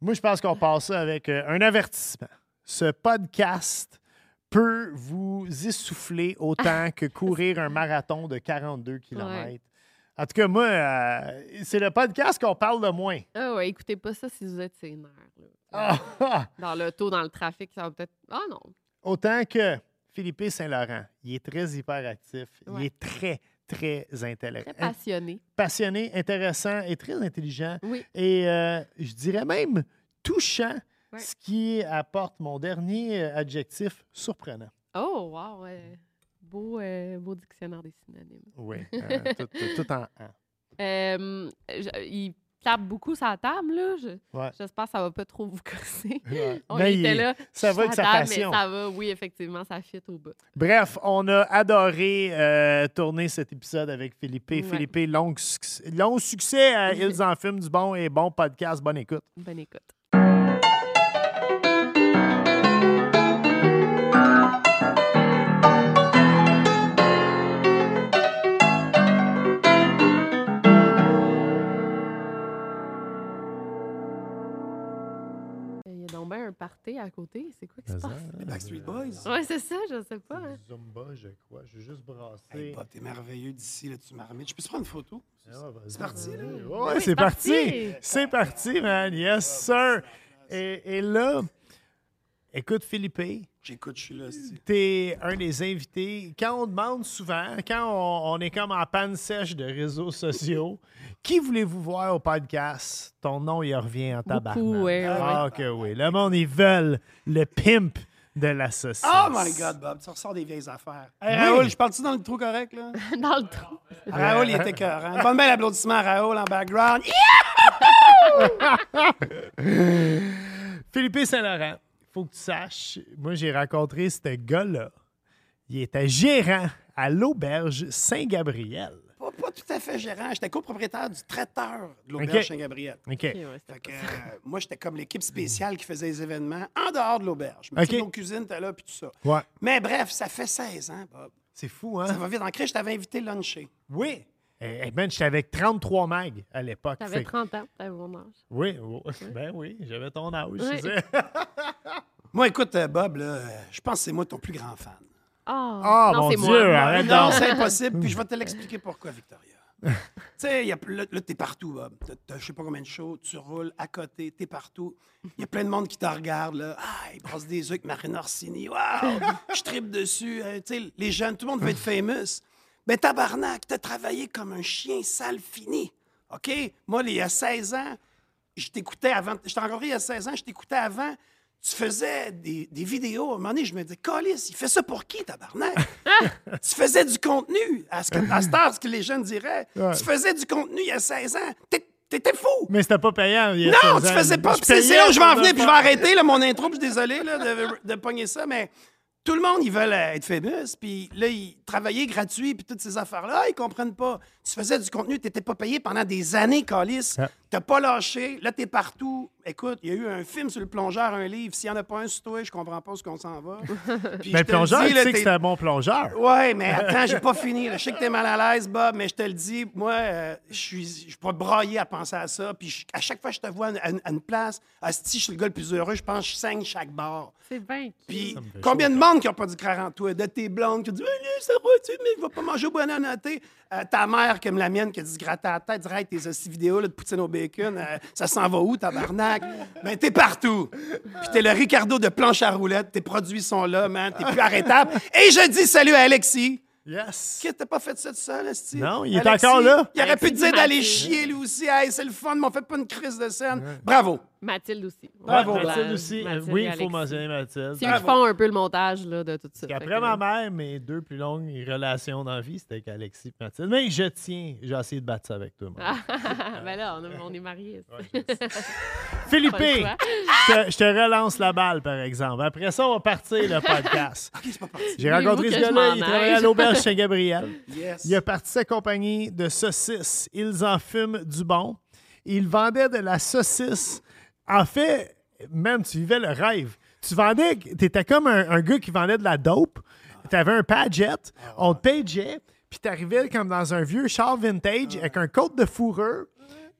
Moi, je pense qu'on passe ça avec euh, un avertissement. Ce podcast peut vous essouffler autant que courir un marathon de 42 km. En tout cas, moi, euh, c'est le podcast qu'on parle le moins. Ah ouais, écoutez pas ça si vous êtes sénère. Ah! Dans l'auto, dans le trafic, ça va peut-être. Ah non. Autant que Philippe Saint-Laurent, il est très hyperactif, il est très, très Très intellectuel. passionné. Passionné, intéressant et très intelligent. Oui. Et euh, je dirais même touchant, ce qui apporte mon dernier euh, adjectif surprenant. Oh, wow. Beau, euh, beau dictionnaire des synonymes. Oui, tout, tout en un. Il tape beaucoup sa table, là. Je- Ouais. J'espère que ça va pas trop vous casser. Ouais. On Mais était là. ça va avec sa table, passion. Mais ça va, oui, effectivement, ça fit au bout. Bref, on a adoré euh, tourner cet épisode avec Philippe. Ouais. Philippe, long succès à Ils en fument du bon et bon podcast. Bonne écoute. Bonne écoute. Party à côté. C'est quoi qui se passe? Les Backstreet Boys. Ouais, c'est ça, je sais pas. hein. Zumba, je crois. Je vais juste brasser. Hey, Bob, t'es merveilleux d'ici, là, tu m'armites. Je peux te prendre une photo? Ah. C'est parti, là? Ouais, Oui, c'est c'est parti. parti. C'est parti, man. Yes, sir. Et, et là, écoute, Philippe, J'écoute, je suis là. t'es un des invités. Quand on demande souvent, quand on, on est comme en panne sèche de réseaux sociaux, qui voulez-vous voir au podcast? Ton nom, il revient en tabac. Beaucoup, ouais, ouais, Ah, que oui. Le monde, ils veulent le pimp de la saucisse. Oh my God, Bob, tu ressors des vieilles affaires. Hey, Oui. Raoul, je parle-tu dans le trou correct, là? Dans le trou. Raoul, il était cœur. Bonne belle applaudissement à Raoul en background. Yeah! Philippe Saint-Laurent, faut que tu saches, moi j'ai rencontré ce gars-là. Il était gérant à l'auberge Saint-Gabriel. Pas, pas tout à fait gérant. J'étais copropriétaire du traiteur de l'auberge. Saint-Gabriel. OK. Ok, ouais, c'était Fait que, euh, moi, j'étais comme l'équipe spéciale qui faisait les événements en dehors de l'auberge. Mais nos cuisines étaient là, puis tout ça. Ouais. Mais bref, ça fait 16 ans, Bob. C'est fou, Ça hein? va vite. En crèche, je t'avais invité luncher. Oui. Eh eh ben, j'étais avec 33 mags à l'époque. T'avais Fait- 30 ans, t'avais mon âge. Oui, oui. ben oui, j'avais ton âge. je Oui. sais. Moi, écoute, euh, Bob, là, euh, je pense que c'est moi ton plus grand fan. Ah, non, mon c'est Dieu, moi. arrête Non, c'est impossible, puis je vais te l'expliquer pourquoi, Victoria. tu sais, il y a- là, là, t'es partout, Bob. Je sais pas combien de shows, tu roules à côté, t'es partout. Il y a plein de monde qui te regarde, là. Ah, il brasse des œufs avec Marine Orsini. Waouh! Je tripe dessus. Euh, tu sais, les jeunes, tout le monde veut être famous. Ben, tabarnak, t'as travaillé comme un chien sale fini. OK? Moi, il y a 16 ans, je t'écoutais avant. Je t'ai rencontré il y a 16 ans, je t'écoutais avant. Tu faisais des, des vidéos. À un moment donné, je me disais, Colis, il fait ça pour qui, tabarnak? tu faisais du contenu. À ce, que, à ce que les jeunes diraient. Ouais. Tu faisais du contenu il y a 16 ans. T'étais fou! Mais c'était pas payant. il y a Non, 16 tu ans. faisais pas. C'est là où je vais en venir, puis je vais arrêter là, mon intro, puis je suis désolé là, de, de pogner ça, mais tout le monde, ils veulent euh, être famous, puis là, ils travaillaient gratuit, puis toutes ces affaires-là, ah, ils comprennent pas. Tu faisais du contenu, t'étais pas payé pendant des années, Calis. T'as pas lâché, là, t'es partout. Écoute, il y a eu un film sur le plongeur, un livre. S'il y en a pas un sur toi, je comprends pas où qu'on s'en va. Puis Mais le plongeur, dis, tu là, sais que c'est un bon plongeur. Ouais, mais attends, j'ai pas fini. là. Je sais que t'es mal à l'aise, Bob, mais je te le dis, moi, euh, je suis je peux brailler à penser à ça. Puis je- à chaque fois que je te vois à, une- à une place, si je suis le gars le plus heureux, je pense que je saigne chaque bar. C'est bien. Puis combien de monde qui n'a pas du craint en toi? De tes blondes qui disent, ça va, tu mais il va pas manger au bon noté. Euh, ta mère, comme la mienne, qui a dit se gratter la tête, dire Hey, tes hosties vidéos là, de poutine au bacon, euh, ça s'en va où, tabarnak? Ben, t'es partout. Puis t'es le Ricardo de planche à roulettes, tes produits sont là, man, t'es plus arrêtable. Et je dis salut à Alexis. Yes. Qui t'as pas fait ça tout seul, esti? Non, il est Alexis, encore là. Il aurait pu te dire d'aller chier lui aussi. Hey, c'est le fun, mais on fait pas une crise de scène. Bravo. Mathilde aussi. Bravo, Ouais, Mathilde aussi. Euh, Mathilde oui, il faut mentionner Mathilde. C'est eux qui font un peu le montage là, de tout ça. Après ma mère, mes deux plus longues relations dans la vie, c'était avec Alexis et Mathilde. Mais je tiens, j'ai essayé de battre ça avec toi. moi. ben là, on, a- on est mariés. Philippe, je te, je te relance la balle, par exemple. Après ça, on va partir le podcast. OK, c'est pas parti. J'ai rencontré ce gars-là, il travaillait à l'auberge Saint-Gabriel. Yes. Il a parti sa compagnie de saucisses. Ils en fument du bon. Il vendait de la saucisse. En fait, même, tu vivais le rêve. Tu vendais, tu étais comme un, un gars qui vendait de la dope. Tu avais un Padget, on te pageait, puis tu arrivais comme dans un vieux char vintage avec un côte de fourrure.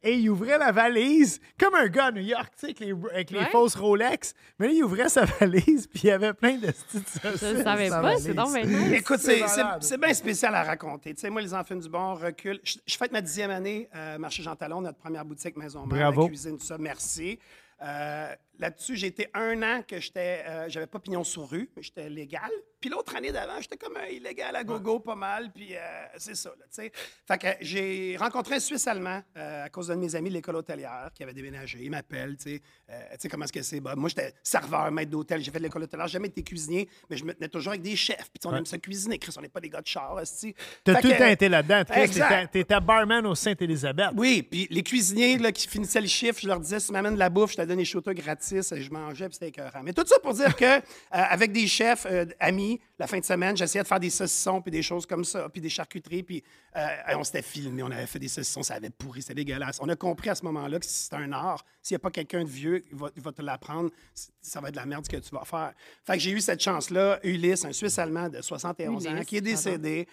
Et il ouvrait la valise comme un gars à New York, tu sais, avec les, avec les Ouais. fausses Rolex. Mais là, il ouvrait sa valise, puis il y avait plein de petites. Je ne savais pas, c'est donc maintenant. Écoute, C'est bien spécial à raconter. Tu sais, moi, les enfants du bon recul. Je, je fête ma dixième année, euh, Marché Jean Talon, notre première boutique Maison Mère, Bravo. la cuisine, tout ça. Merci. Euh, Là-dessus, j'ai été un an que j'étais, euh, j'avais pas pignon sur rue, mais j'étais légal. Puis l'autre année d'avant, j'étais comme un illégal à gogo, pas mal. Puis euh, c'est ça, tu sais. Fait que j'ai rencontré un Suisse allemand euh, à cause d'un de mes amis de l'école hôtelière qui avait déménagé. Il m'appelle, tu sais. Euh, tu sais comment est-ce que c'est? Bah, moi, j'étais serveur, maître d'hôtel. J'ai fait de l'école hôtelière. J'ai jamais été cuisinier, mais je me tenais toujours avec des chefs. Puis on aime ça cuisiner. Chris, on n'est pas des gars de char, tu T'as tout le temps été là-dedans. T'étais- T'étais barman au Sainte-Élisabeth. oui, puis les cuisiniers là, qui finissaient le chiffre, je leur disais, si tu m'amènes de la bouffe, je te donne des shooters gratis, et je mangeais, puis c'était écœurant. Mais tout ça pour dire que, euh, avec des chefs euh, amis, la fin de semaine, j'essayais de faire des saucissons, puis des choses comme ça, puis des charcuteries, puis euh, on s'était filmé, on avait fait des saucissons, ça avait pourri, c'était dégueulasse. On a compris à ce moment-là que si c'est un art, s'il n'y a pas quelqu'un de vieux, il va, te l'apprendre, ça va être de la merde ce que tu vas faire. Fait que j'ai eu cette chance-là. Ulysse, un Suisse-Allemand de 71 ans, Ulysse, qui est décédé.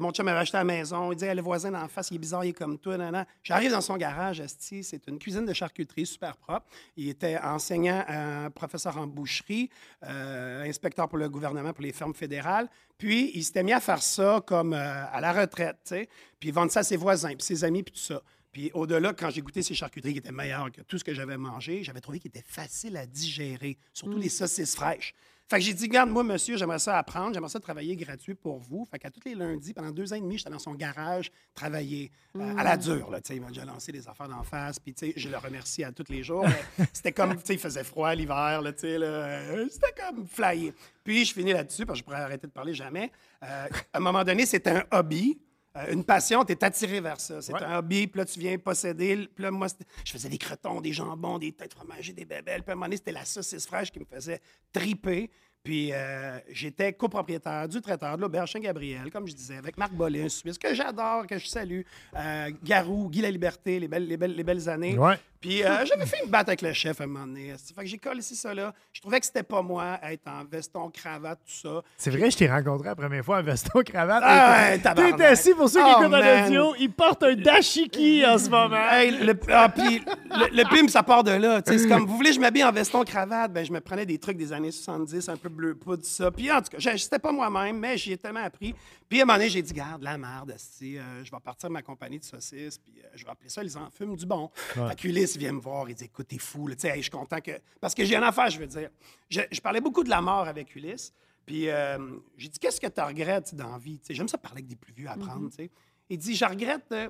Mon chum avait acheté à la maison. Il dit, le voisin d'en face, il est bizarre, il est comme toi. J'arrive dans son garage, c'est une cuisine de charcuterie super propre. Il était enseignant, euh, professeur en boucherie, euh, inspecteur pour le gouvernement pour les fermes fédérales. Puis, il s'était mis à faire ça comme euh, à la retraite, tu sais. Puis, il vendait ça à ses voisins, puis ses amis, puis tout ça. Puis, au-delà, quand j'ai goûté ces charcuteries qui étaient meilleures que tout ce que j'avais mangé, j'avais trouvé qu'ils étaient faciles à digérer, surtout les saucisses fraîches. Fait que j'ai dit, regarde, moi, monsieur, j'aimerais ça apprendre, j'aimerais ça travailler gratuit pour vous. Fait qu'à tous les lundis, pendant deux ans et demi, j'étais dans son garage, travailler euh, à la dure, là. Il m'a déjà lancé des affaires d'en face, puis, je le remercie à tous les jours. C'était comme, tu sais, il faisait froid l'hiver, là, là. euh, C'était comme flyé. Puis, je finis là-dessus, parce que je pourrais arrêter de parler jamais. Euh, à un moment donné, c'était un hobby. Euh, une passion, tu es attiré vers ça. C'est un hobby, puis là, tu viens posséder. Puis là, moi, je faisais des crotons, des jambons, des têtes fromagées, des bébelles. Puis à un moment donné, c'était la saucisse fraîche qui me faisait triper. Puis euh, j'étais copropriétaire du traiteur de l'auberge Saint-Gabriel, comme je disais, avec Marc Bolin, Suisse, que j'adore, que je salue. Euh, Garou, Guy La Liberté, les belles, les belles, les belles années. Ouais. Puis euh, j'avais fait une batte avec le chef à un moment donné. Fait que j'ai collé ici, ça là. Je trouvais que c'était pas moi, être en veston, cravate, tout ça. C'est vrai, je t'ai rencontré la première fois en veston cravate. Ah ouais, T'es assis pour ceux qui Oh, écoutent en man. audio. Il porte un dashiki en ce moment. Hey, le, ah, puis le, le pim, ça part de là. C'est comme, vous voulez, je m'habille en veston cravate. Ben, je me prenais des trucs des années 70, un peu bleu poudre, ça. Puis en tout cas, j'ai- c'était pas moi-même, mais j'y ai tellement appris. Puis à un moment donné, j'ai dit, garde, la merde, euh, je vais partir de ma compagnie de saucisses, puis euh, je vais appeler ça les enfumes du bon. Fait que Ulysse vient me voir, il dit, écoute, t'es fou, là. Tu sais, hey, je suis content que. Parce que j'ai une affaire, je veux dire. Je, je parlais beaucoup de la mort avec Ulysse. Puis euh, j'ai dit, qu'est-ce que tu regrettes dans la vie? Tu sais, J'aime ça parler avec des plus vieux, apprendre. tu sais. Il dit, je regrette. euh,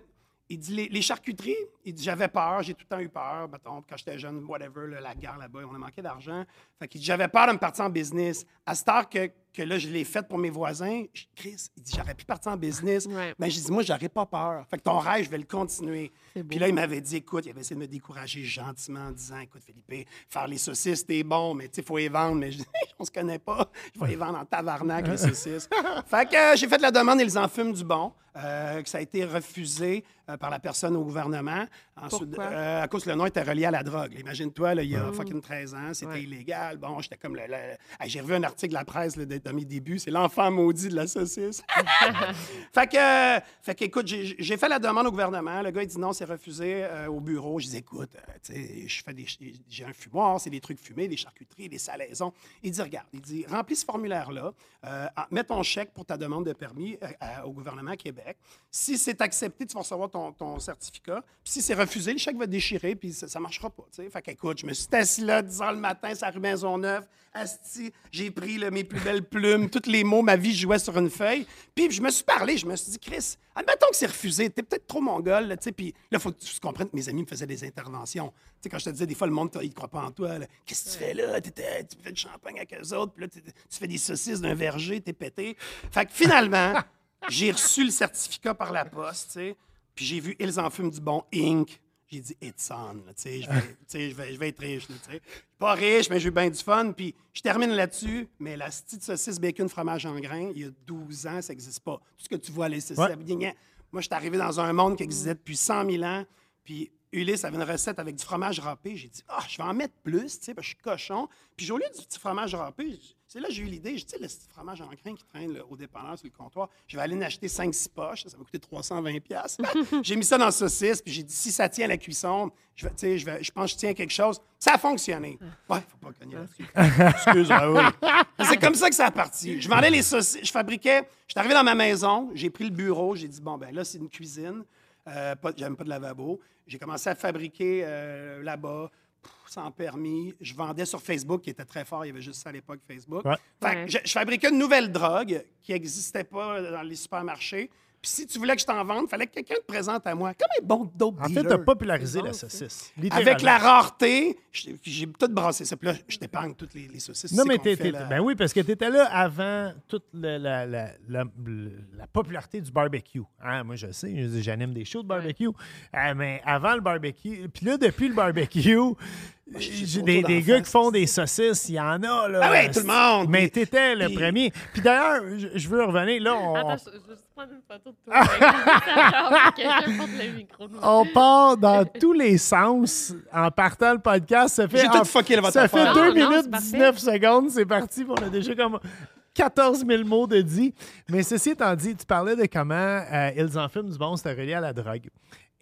il dit, les, les charcuteries, il dit, j'avais peur, j'ai tout le temps eu peur. Mettons, quand j'étais jeune, whatever, là, la guerre là-bas, on a manqué d'argent. Fait qu'il dit, j'avais peur de me partir en business. À cette heure que, que là, je l'ai faite pour mes voisins, je- Chris, il dit, j'aurais pu partir en business. Mais j'ai dit, moi, j'aurais pas peur. Fait que ton rêve, je vais le continuer. Puis là, il m'avait dit, écoute, il avait essayé de me décourager gentiment en disant, écoute, Philippe, faire les saucisses, t'es bon, mais tu sais, il faut les vendre. Mais je dis, on se connaît pas. Je vais les vendre en tabarnak, les saucisses. fait que euh, j'ai fait la demande et ils en fument du bon. euh, que ça a été refusé euh, par la personne au gouvernement. Pourquoi? euh, à cause que le nom était relié à la drogue. Imagine-toi, il y a fucking 13 ans, c'était Ouais. illégal. Bon, j'étais comme le. le- Hey, J'ai revu un article de la presse là, de à mes débuts. C'est l'enfant maudit de la saucisse. fait que, euh, fait que, écoute, j'ai fait la demande au gouvernement. Le gars, il dit non, c'est refusé euh, au bureau. Je dis, écoute, je fais des, j'ai un fumoir, c'est des trucs fumés, des charcuteries, des salaisons. Il dit, regarde, il dit, remplis ce formulaire-là, en- mets ton chèque pour ta demande de permis à- au gouvernement Québec. Si c'est accepté, tu vas recevoir ton, ton certificat. Puis si c'est refusé, le chèque va déchirer, puis ça, ça marchera pas. tu sais. Fait qu'écoute, je me suis assis là, 10 heures le matin, la rue Maisonneuve, asti, j'ai pris là, mes plus belles plumes, tous les mots, ma vie jouait sur une feuille. Puis je me suis parlé, je me suis dit, Chris, admettons que c'est refusé, t'es peut-être trop mongol, là, tu sais. Puis là, faut que tu comprennes que mes amis me faisaient des interventions. Tu sais, quand je te disais, des fois, le monde, il ne croit pas en toi. Qu'est-ce que tu fais là? T'étais- tu fais du champagne avec eux autres, puis là, tu fais des saucisses d'un verger, t'es pété. Fait que finalement, j'ai reçu le certificat par la poste, tu sais. Puis j'ai vu Ils en fument du bon Inc. J'ai dit, it's on, là, tu sais, je vais, vais, vais être riche, là, Pas riche, mais j'ai eu bien du fun. Puis je termine là-dessus, mais la petite saucisse bacon fromage en grains, il y a 12 ans, ça n'existe pas. Tout ce que tu vois, les saucisses, Ouais. moi, je suis arrivé dans un monde qui existait depuis 100 000 ans. Puis Ulysse avait une recette avec du fromage râpé. J'ai dit, ah, je vais en mettre plus, tu sais, parce que je suis cochon. Puis au lieu du petit fromage râpé, c'est là que j'ai eu l'idée. Je dis, tu sais, le fromage en grains qui traîne là, au dépanneur sur le comptoir, je vais aller en acheter 5-6 poches. Ça va coûter 320 pièces. J'ai mis ça dans la saucisse. Puis j'ai dit, si ça tient à la cuisson, je, vais, je, vais, je pense que je tiens à quelque chose. Ça a fonctionné. Ouais, faut pas cogner là-dessus. Excuse, Raoul. C'est comme ça que ça a parti. Je vendais les saucisses. Je fabriquais. Je suis arrivé dans ma maison. J'ai pris le bureau. J'ai dit, bon, ben là, c'est une cuisine. Euh, pas- J'avais pas de lavabo. J'ai commencé à fabriquer euh, là-bas, sans permis. Je vendais sur Facebook, qui était très fort. Il y avait juste ça à l'époque, Facebook. Ouais. Fait que Ouais. je, je fabriquais une nouvelle drogue qui n'existait pas dans les supermarchés. Puis si tu voulais que je t'en vende, il fallait que quelqu'un te présente à moi. Comme un bon dope En fait, tu as popularisé la saucisse. Avec la rareté, j'ai tout brassé ça. Puis là, je t'épargne toutes les, les saucisses. Non, mais t'es- la- ben oui, parce que tu étais là avant toute la, la, la, la popularité du barbecue. Hein, moi, je sais, je- j'anime des shows de barbecue. Euh, mais avant le barbecue, puis là, depuis le barbecue, j'ai des, des gars qui font des saucisses, il y en a. Là, Ah ouais, tout le monde. Mais Puis- t'étais le puis- premier. Puis d'ailleurs, je, je veux revenir. Là, on, Attends, je, je vais juste prendre une photo de toi. le moi. on part dans tous les sens en partant le podcast. Ça fait, J'ai tout fucké votre Ça fait affaire. 2 Non, non, minutes c'est parfait. 19 secondes. C'est parti. puis On a déjà comme 14 000 mots de dit. Mais ceci étant dit, tu parlais de comment euh, Ils en fument du bon, c'était relié à la drogue.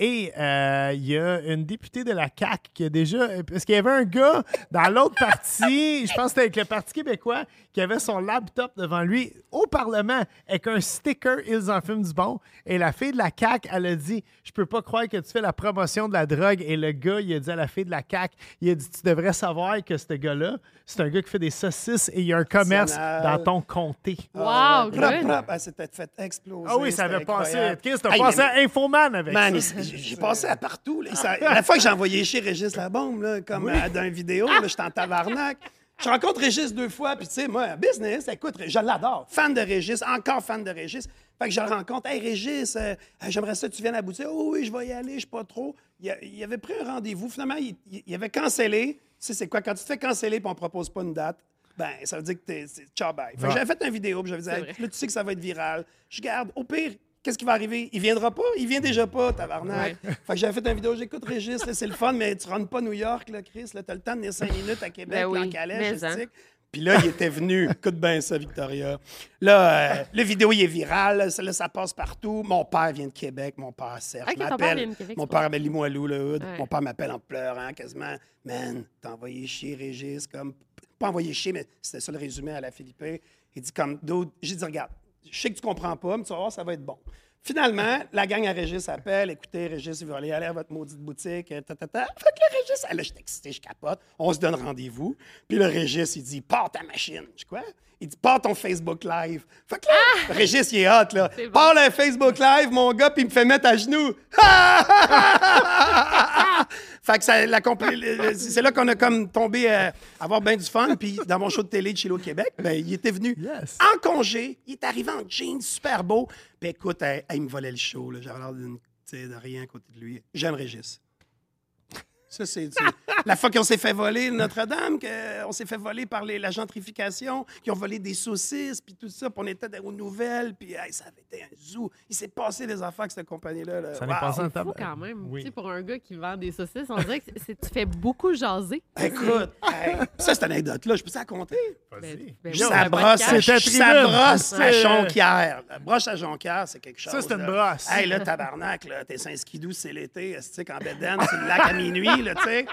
Et euh, il y a une députée de la CAQ qui a déjà. Parce qu'il y avait un gars dans l'autre parti, je pense que c'était avec le Parti québécois, qui avait son laptop devant lui au Parlement avec un sticker Ils en fument du bon. Et la fille de la CAQ, elle a dit Je peux pas croire que tu fais la promotion de la drogue. Et le gars, il a dit à la fille de la CAQ Il a dit Tu devrais savoir que ce gars-là, c'est un gars qui fait des saucisses et il y a un commerce dans ton comté. Wow, Ah, good. prop, prop. Ah, c'était fait exploser. Ah oui, ça avait passé. Chris, t'as passé mais- à Infoman avec Man, j'ai passé à partout. là. Ça- la fois que j'ai envoyé chez Régis la bombe, là, comme euh, dans une vidéo, j'étais en tabarnak. Je rencontre Régis deux fois, puis tu sais, moi, business, écoute, je l'adore. Fan de Régis, encore fan de Régis. Fait que je le rencontre. Hey, Régis, euh, j'aimerais ça que tu viennes à boutique. Oh oui, je vais y aller, je suis pas trop. Il, avait pris un rendez-vous. Finalement, il, avait cancellé. Tu sais, c'est quoi? Quand tu te fais canceller et on propose pas une date, ben, ça veut dire que t'es. c'est Ciao, bye. Fait que Ouais. j'avais fait une vidéo, puis j'avais dit, Hey, là, tu sais que ça va être viral. Je garde. Au pire, qu'est-ce qui va arriver? Il viendra pas? Il vient déjà pas, tabarnak. Ouais. Fait que j'avais fait une vidéo, j'écoute Régis, c'est le fun, mais tu rentres pas à New York, là, Chris. Là, t'as le temps de venir cinq minutes à Québec, Ben là, en oui, calèche, hein. Puis là, il était venu. Écoute bien ça, Victoria. Là, euh, le vidéo, il est viral. Là, ça, là, ça passe partout. Mon père vient de Québec. Mon père, Serge, m'appelle. Mon père, ben, Limoilou, le hood. Ouais. Mon père m'appelle en pleurant quasiment. Man, t'as envoyé chier Régis. Comme... Pas envoyé chier, mais c'était ça le résumé à la Philippe. Il dit comme, d'autres. J'ai dit, regarde, je sais que tu comprends pas, mais tu vas voir, ça va être bon. Finalement, la gang à Régis appelle. Écoutez, Régis, il veut aller, aller à votre maudite boutique. euh, Ta. Fait que le Régis, ah, là, je suis je capote. On se donne rendez-vous. Puis le Régis, il dit, pars ta machine. Je quoi? Il dit, pars ton Facebook Live. Fait que là, le Régis, il est hot, là. C'est bon. Pars le Facebook Live, mon gars, puis il me fait mettre à genoux. fait que ça, la c'est là qu'on a comme tombé à avoir bien du fun. Puis dans mon show de télé de Chilo Québec, ben, il était venu Yes. en congé. Il est arrivé en jeans super beau. Puis écoute, hey, hey, il me volait le show. J'avais l'air d'une- de rien à côté de lui. J'aime Régis. Ça, c'est la fois qu'on s'est fait voler Notre-Dame, qu'on s'est fait voler par les- la gentrification, qui ont volé des saucisses, puis tout ça, puis on était dans- aux nouvelles, puis hey, ça avait été un zoo. Il s'est passé des affaires avec cette compagnie-là. là. Ça n'est Wow. passé en Fou quand même. Oui. Tu sais, pour un gars qui vend des saucisses, on dirait que c'est- tu fais beaucoup jaser. Écoute, hey, ça, cette anecdote-là, je peux ça raconter? Ben, Vas-y. ben ça un brosse, ça brosse à C'est- Jonquière. La broche à Jonquière, c'est quelque chose. Ça, c'est une là. brosse. Hey, là, tabarnak, là, t'es Saint-Skidou, c'est l'été, tu sais, quand Bédène, c'est le lac à minuit, là, tu sais.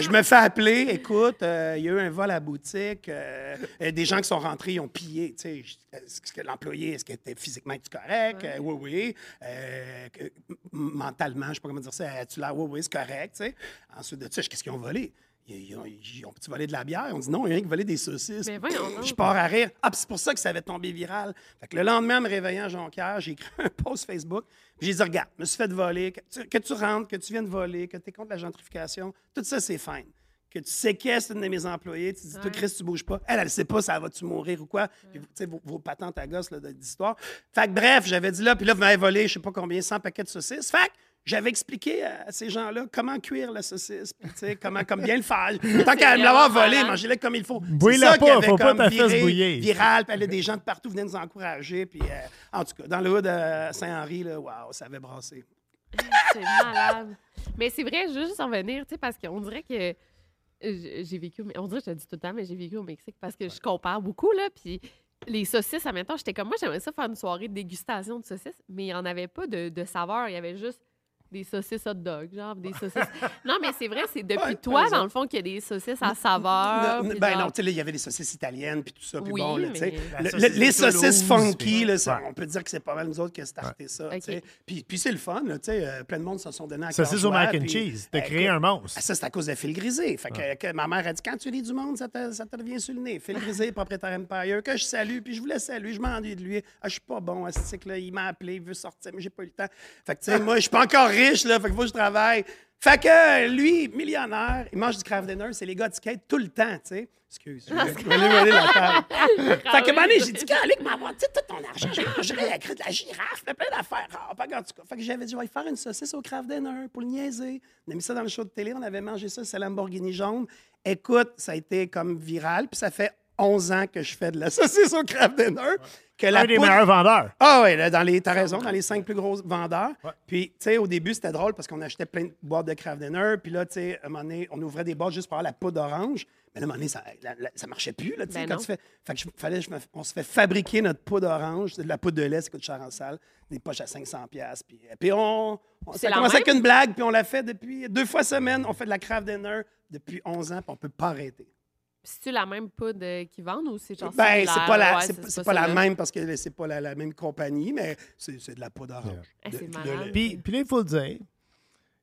Je me fais appeler, écoute, euh, il y a eu un vol à la boutique, euh, des gens qui sont rentrés, ils ont pillé, tu sais, est-ce que l'employé, est-ce qu'il était physiquement correct? Euh, oui, oui. Mentalement, je sais pas comment dire ça, as-tu l'air, oui, oui, c'est correct, tu sais. Ensuite de ça, qu'est-ce qu'ils ont volé? Ils, ils ont, ils ont-tu volé de la bière? On dit non, il y a rien qui volé des saucisses. Mais voyons. Je pars à rire. Ah, puis c'est pour ça que ça avait tombé viral. Fait que le lendemain, en me réveillant à Jonquière, j'ai écrit un post Facebook. Puis j'ai dit, regarde, je me suis fait voler. Que tu, que tu rentres, que tu viennes voler, que tu es contre la gentrification, tout ça, c'est fine. Que tu séquestres une de mes employés, tu dis, toi, Ouais. Chris, tu bouges pas. Elle, elle sait pas, ça va-tu mourir ou quoi. Puis, tu sais, vos, vos patentes à gosse d'histoire. Fait que bref, j'avais dit là, puis là, vous m'avez volé, je sais pas combien, 100 paquets de saucisses. Fait que j'avais expliqué à ces gens-là comment cuire la saucisse, puis tu sais, comment comme bien le faire. Tant qu'à me l'avoir volé, malade. mangez-le comme il faut. Bouille-la C'est ça qui pas, avait faut pas comme ta fesse viré bouillir. viral, puis des gens de partout venaient nous encourager. Puis, euh, en tout cas, dans le hood de Saint-Henri, là, ça avait brassé. C'est malade. Mais c'est vrai, je veux juste en venir, tu sais, parce qu'on dirait que euh, j'ai vécu, au- on dirait que je le dis tout le temps, mais j'ai vécu au Mexique parce que je compare beaucoup, là, puis les saucisses, en même temps, j'étais comme, moi, j'aimerais ça faire une soirée de dégustation de saucisses, mais il n'y en avait pas de, de saveur, il y avait juste des saucisses hot dog, genre des saucisses. non, mais c'est vrai, c'est depuis Ouais, toi, dans le fond, qu'il y a des saucisses à saveur. Ben genre- non, tu sais, là, il y avait des saucisses italiennes, puis tout ça, puis Oui, bon, là, tu sais. mais- Le- les saucisses funky, là, ça, Ouais. on peut dire que c'est pas mal nous autres qui a starté ça, tu sais. Puis, puis c'est le fun, là, tu sais, euh, plein de monde se sont donnés à Saucisse cœur au mac and puis, cheese. T'as euh, créé un monstre. Ah, ça, c'est à cause de Phil Grisé. Fait que, que ma mère a dit quand tu lis du monde, ça te, ça te revient sur le nez. Phil Grisé, propriétaire Empire, que je salue, puis je voulais saluer, je m'ennuie de lui. Ah, je suis pas bon, à ce là il m'a appelé, il veut sortir, mais j'ai pas eu le temps. Fait que, tu sais, moi, je suis pas encore riche, là, fait qu'il faut que je travaille. Fait que, lui, millionnaire, il mange du craft dinner, c'est les gars de skate tout le temps, tu sais. Excuse, je vais aller la table. Fait moment donné, j'ai dit, Calique, maman, tu sais, tout ton argent, je mangerais la crête de la girafe, plein d'affaires. Ah, pas en tout cas. Fait que j'avais dit, je vais faire une saucisse au craft dinner pour le niaiser. On a mis ça dans le show de télé, on avait mangé ça, c'est Lamborghini jaune. Écoute, ça a été comme viral, puis ça fait 11 ans que je fais de la saucisse au craft dinner. Que la Un des poudre- meilleurs vendeurs. ah oui, dans les, t'as raison, dans les cinq plus gros vendeurs. Puis, tu sais, au début, c'était drôle parce qu'on achetait plein de boîtes de Kraft Dinner. Puis là, tu sais, à un moment donné, on ouvrait des boîtes juste pour avoir la poudre d'orange. Mais là, à un moment donné, ça, la- la- ça marchait plus, là, Ben quand tu fais... Fait que je- fallait, je me- on se fait fabriquer notre poudre orange, de la poudre de lait, ça coûte cher en salle, des poches à 500 pièces Puis, puis on... on ça avec une blague, puis on l'a fait depuis deux fois semaine. On fait de la Kraft Dinner depuis 11 ans, puis on peut pas arrêter. C'est-tu la même poudre euh, qu'ils vendent ou c'est genre Ben, c'est pas, la, Ouais, c'est, c'est pas la même parce que c'est pas la, la même compagnie, mais c'est, c'est de la poudre orange. Ah, De- c'est de malade. lait. Puis, puis là, il faut le dire,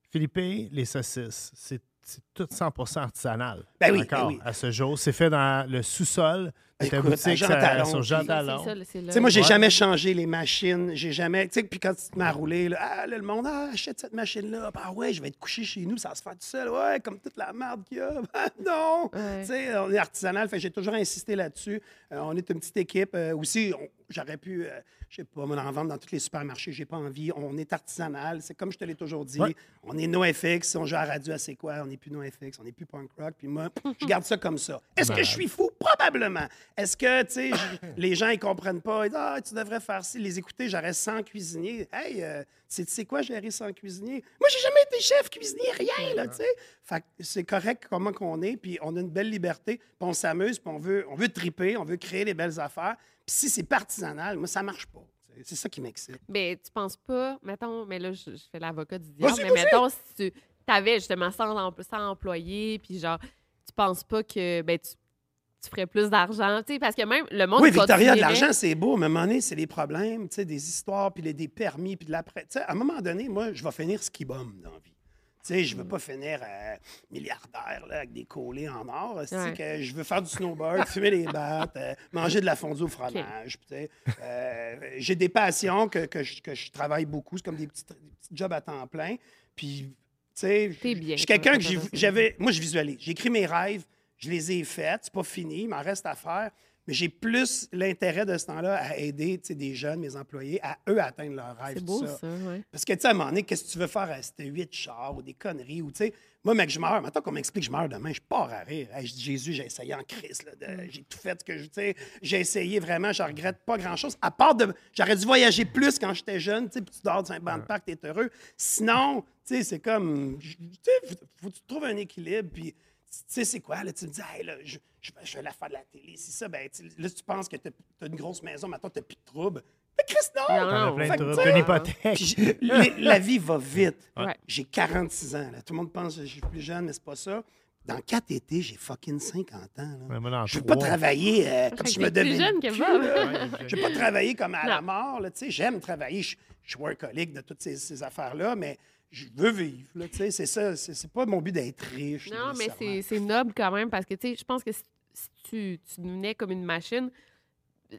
Philippe, les saucisses, c'est c'est tout 100% artisanal. Ben oui, Encore, ben oui. à ce jour. C'est fait dans le sous-sol de ta boutique Jean ça- Talon, sur Jean puis- Talon. C'est ça, c'est là. Tu sais, moi, j'ai Ouais. jamais changé les machines. J'ai jamais. Tu sais, puis quand tu te mets à rouler, là, ah, là, le monde, ah, achète cette machine-là. Ah, ouais, je vais être couché chez nous, ça va se faire tout seul. Ouais, comme toute la merde qu'il y a. Ah, non! Ouais. Tu sais, on est artisanal, fait j'ai toujours insisté là-dessus. Euh, on est une petite équipe. Euh, aussi, on- j'aurais pu, euh, je sais pas, m'en vendre dans tous les supermarchés. J'ai pas envie. On est artisanal. C'est comme je te l'ai toujours dit. Ouais. On est NoFX. On joue à radio à C'est quoi? On n'est plus NoFX. On n'est plus punk rock. Puis moi, je garde ça comme ça. Est-ce que je suis fou? Probablement. Est-ce que, tu sais, les gens, ils comprennent pas? Ils disent, ah, tu devrais faire ci. Les écouter, j'aurais 100 cuisiniers. Hey, euh, c'est tu sais quoi, gérer 100 cuisiniers? Moi, j'ai jamais été chef cuisinier, rien, là, tu sais. Fait que c'est correct comment qu'on est, puis on a une belle liberté, puis on s'amuse, puis on veut, on veut triper, on veut créer des belles affaires. Puis si c'est pas artisanal, moi, ça marche pas. C'est- ça qui m'excite. Mais tu penses pas, mettons, mais là, je, je fais l'avocat du diable, mais mettons, si tu avais justement 100, empl- 100 employés, puis genre, tu penses pas que, ben, tu, tu ferais plus d'argent, tu sais, parce que même le monde Oui, Victoria, de l'argent, c'est beau, mais à un moment donné, c'est les problèmes, tu sais, des histoires, puis les- des permis, puis de l'après. Tu sais, à un moment donné, moi, je vais finir ski bum dans la vie. Sais, je veux pas finir euh, milliardaire là, avec des collés en or. Ouais. que je veux faire du snowboard, fumer des battes, euh, manger de la fondue au fromage. euh, J'ai des passions que, que, je, que je travaille beaucoup. C'est comme des petits, des petits jobs à temps plein. Puis, tu sais, je suis quelqu'un que j'avais. Moi, je visualise. J'ai écrit mes rêves, je les ai faits. C'est pas fini, il m'en reste à faire. Mais j'ai plus l'intérêt de ce temps-là à aider des jeunes, mes employés, à eux atteindre leurs rêves. C'est beau, ça. ça, ouais. Parce que, tu sais, à un moment donné, qu'est-ce que tu veux faire à cette huit chars ou des conneries? Ou, tu sais, moi, mec, je meurs. Maintenant qu'on m'explique que je meurs demain, je pars à rire. Hey, je dis, Jésus, j'ai essayé en crise. là, de- J'ai tout fait ce que je. Tu sais, j'ai essayé vraiment, je regrette pas grand-chose. À part de. J'aurais dû voyager plus quand j'étais jeune, tu sais, puis tu dors dans un banc de parc, t'es heureux. Sinon, tu sais, c'est comme. Tu sais, faut, faut que tu trouves un équilibre, puis. Tu sais, c'est quoi? Là, tu me dis, hey, là, je, je, vais- je vais la faire de la télé. C'est ça, ben, là, tu penses que tu as une grosse maison, maintenant, tu plus de troubles. Mais Chris, non! Plein de une hypothèque. Les- la vie va vite. Ouais. J'ai 46 ans. là. Tout le monde pense que je suis plus jeune, mais c'est pas ça. Dans quatre étés, j'ai fucking 50 ans. là. Ouais, je veux pas travailler euh, comme je me devais. jeune que. Je veux pas travailler comme à la mort. là, tu sais. J'aime travailler. Je, je suis workaholic de toutes ces, ces affaires-là, mais je veux vivre. là, tu sais. C'est ça. C'est pas mon but d'être riche. Non, mais c'est c'est noble quand même parce que, tu sais, je pense que si, si tu, tu devenais comme une machine,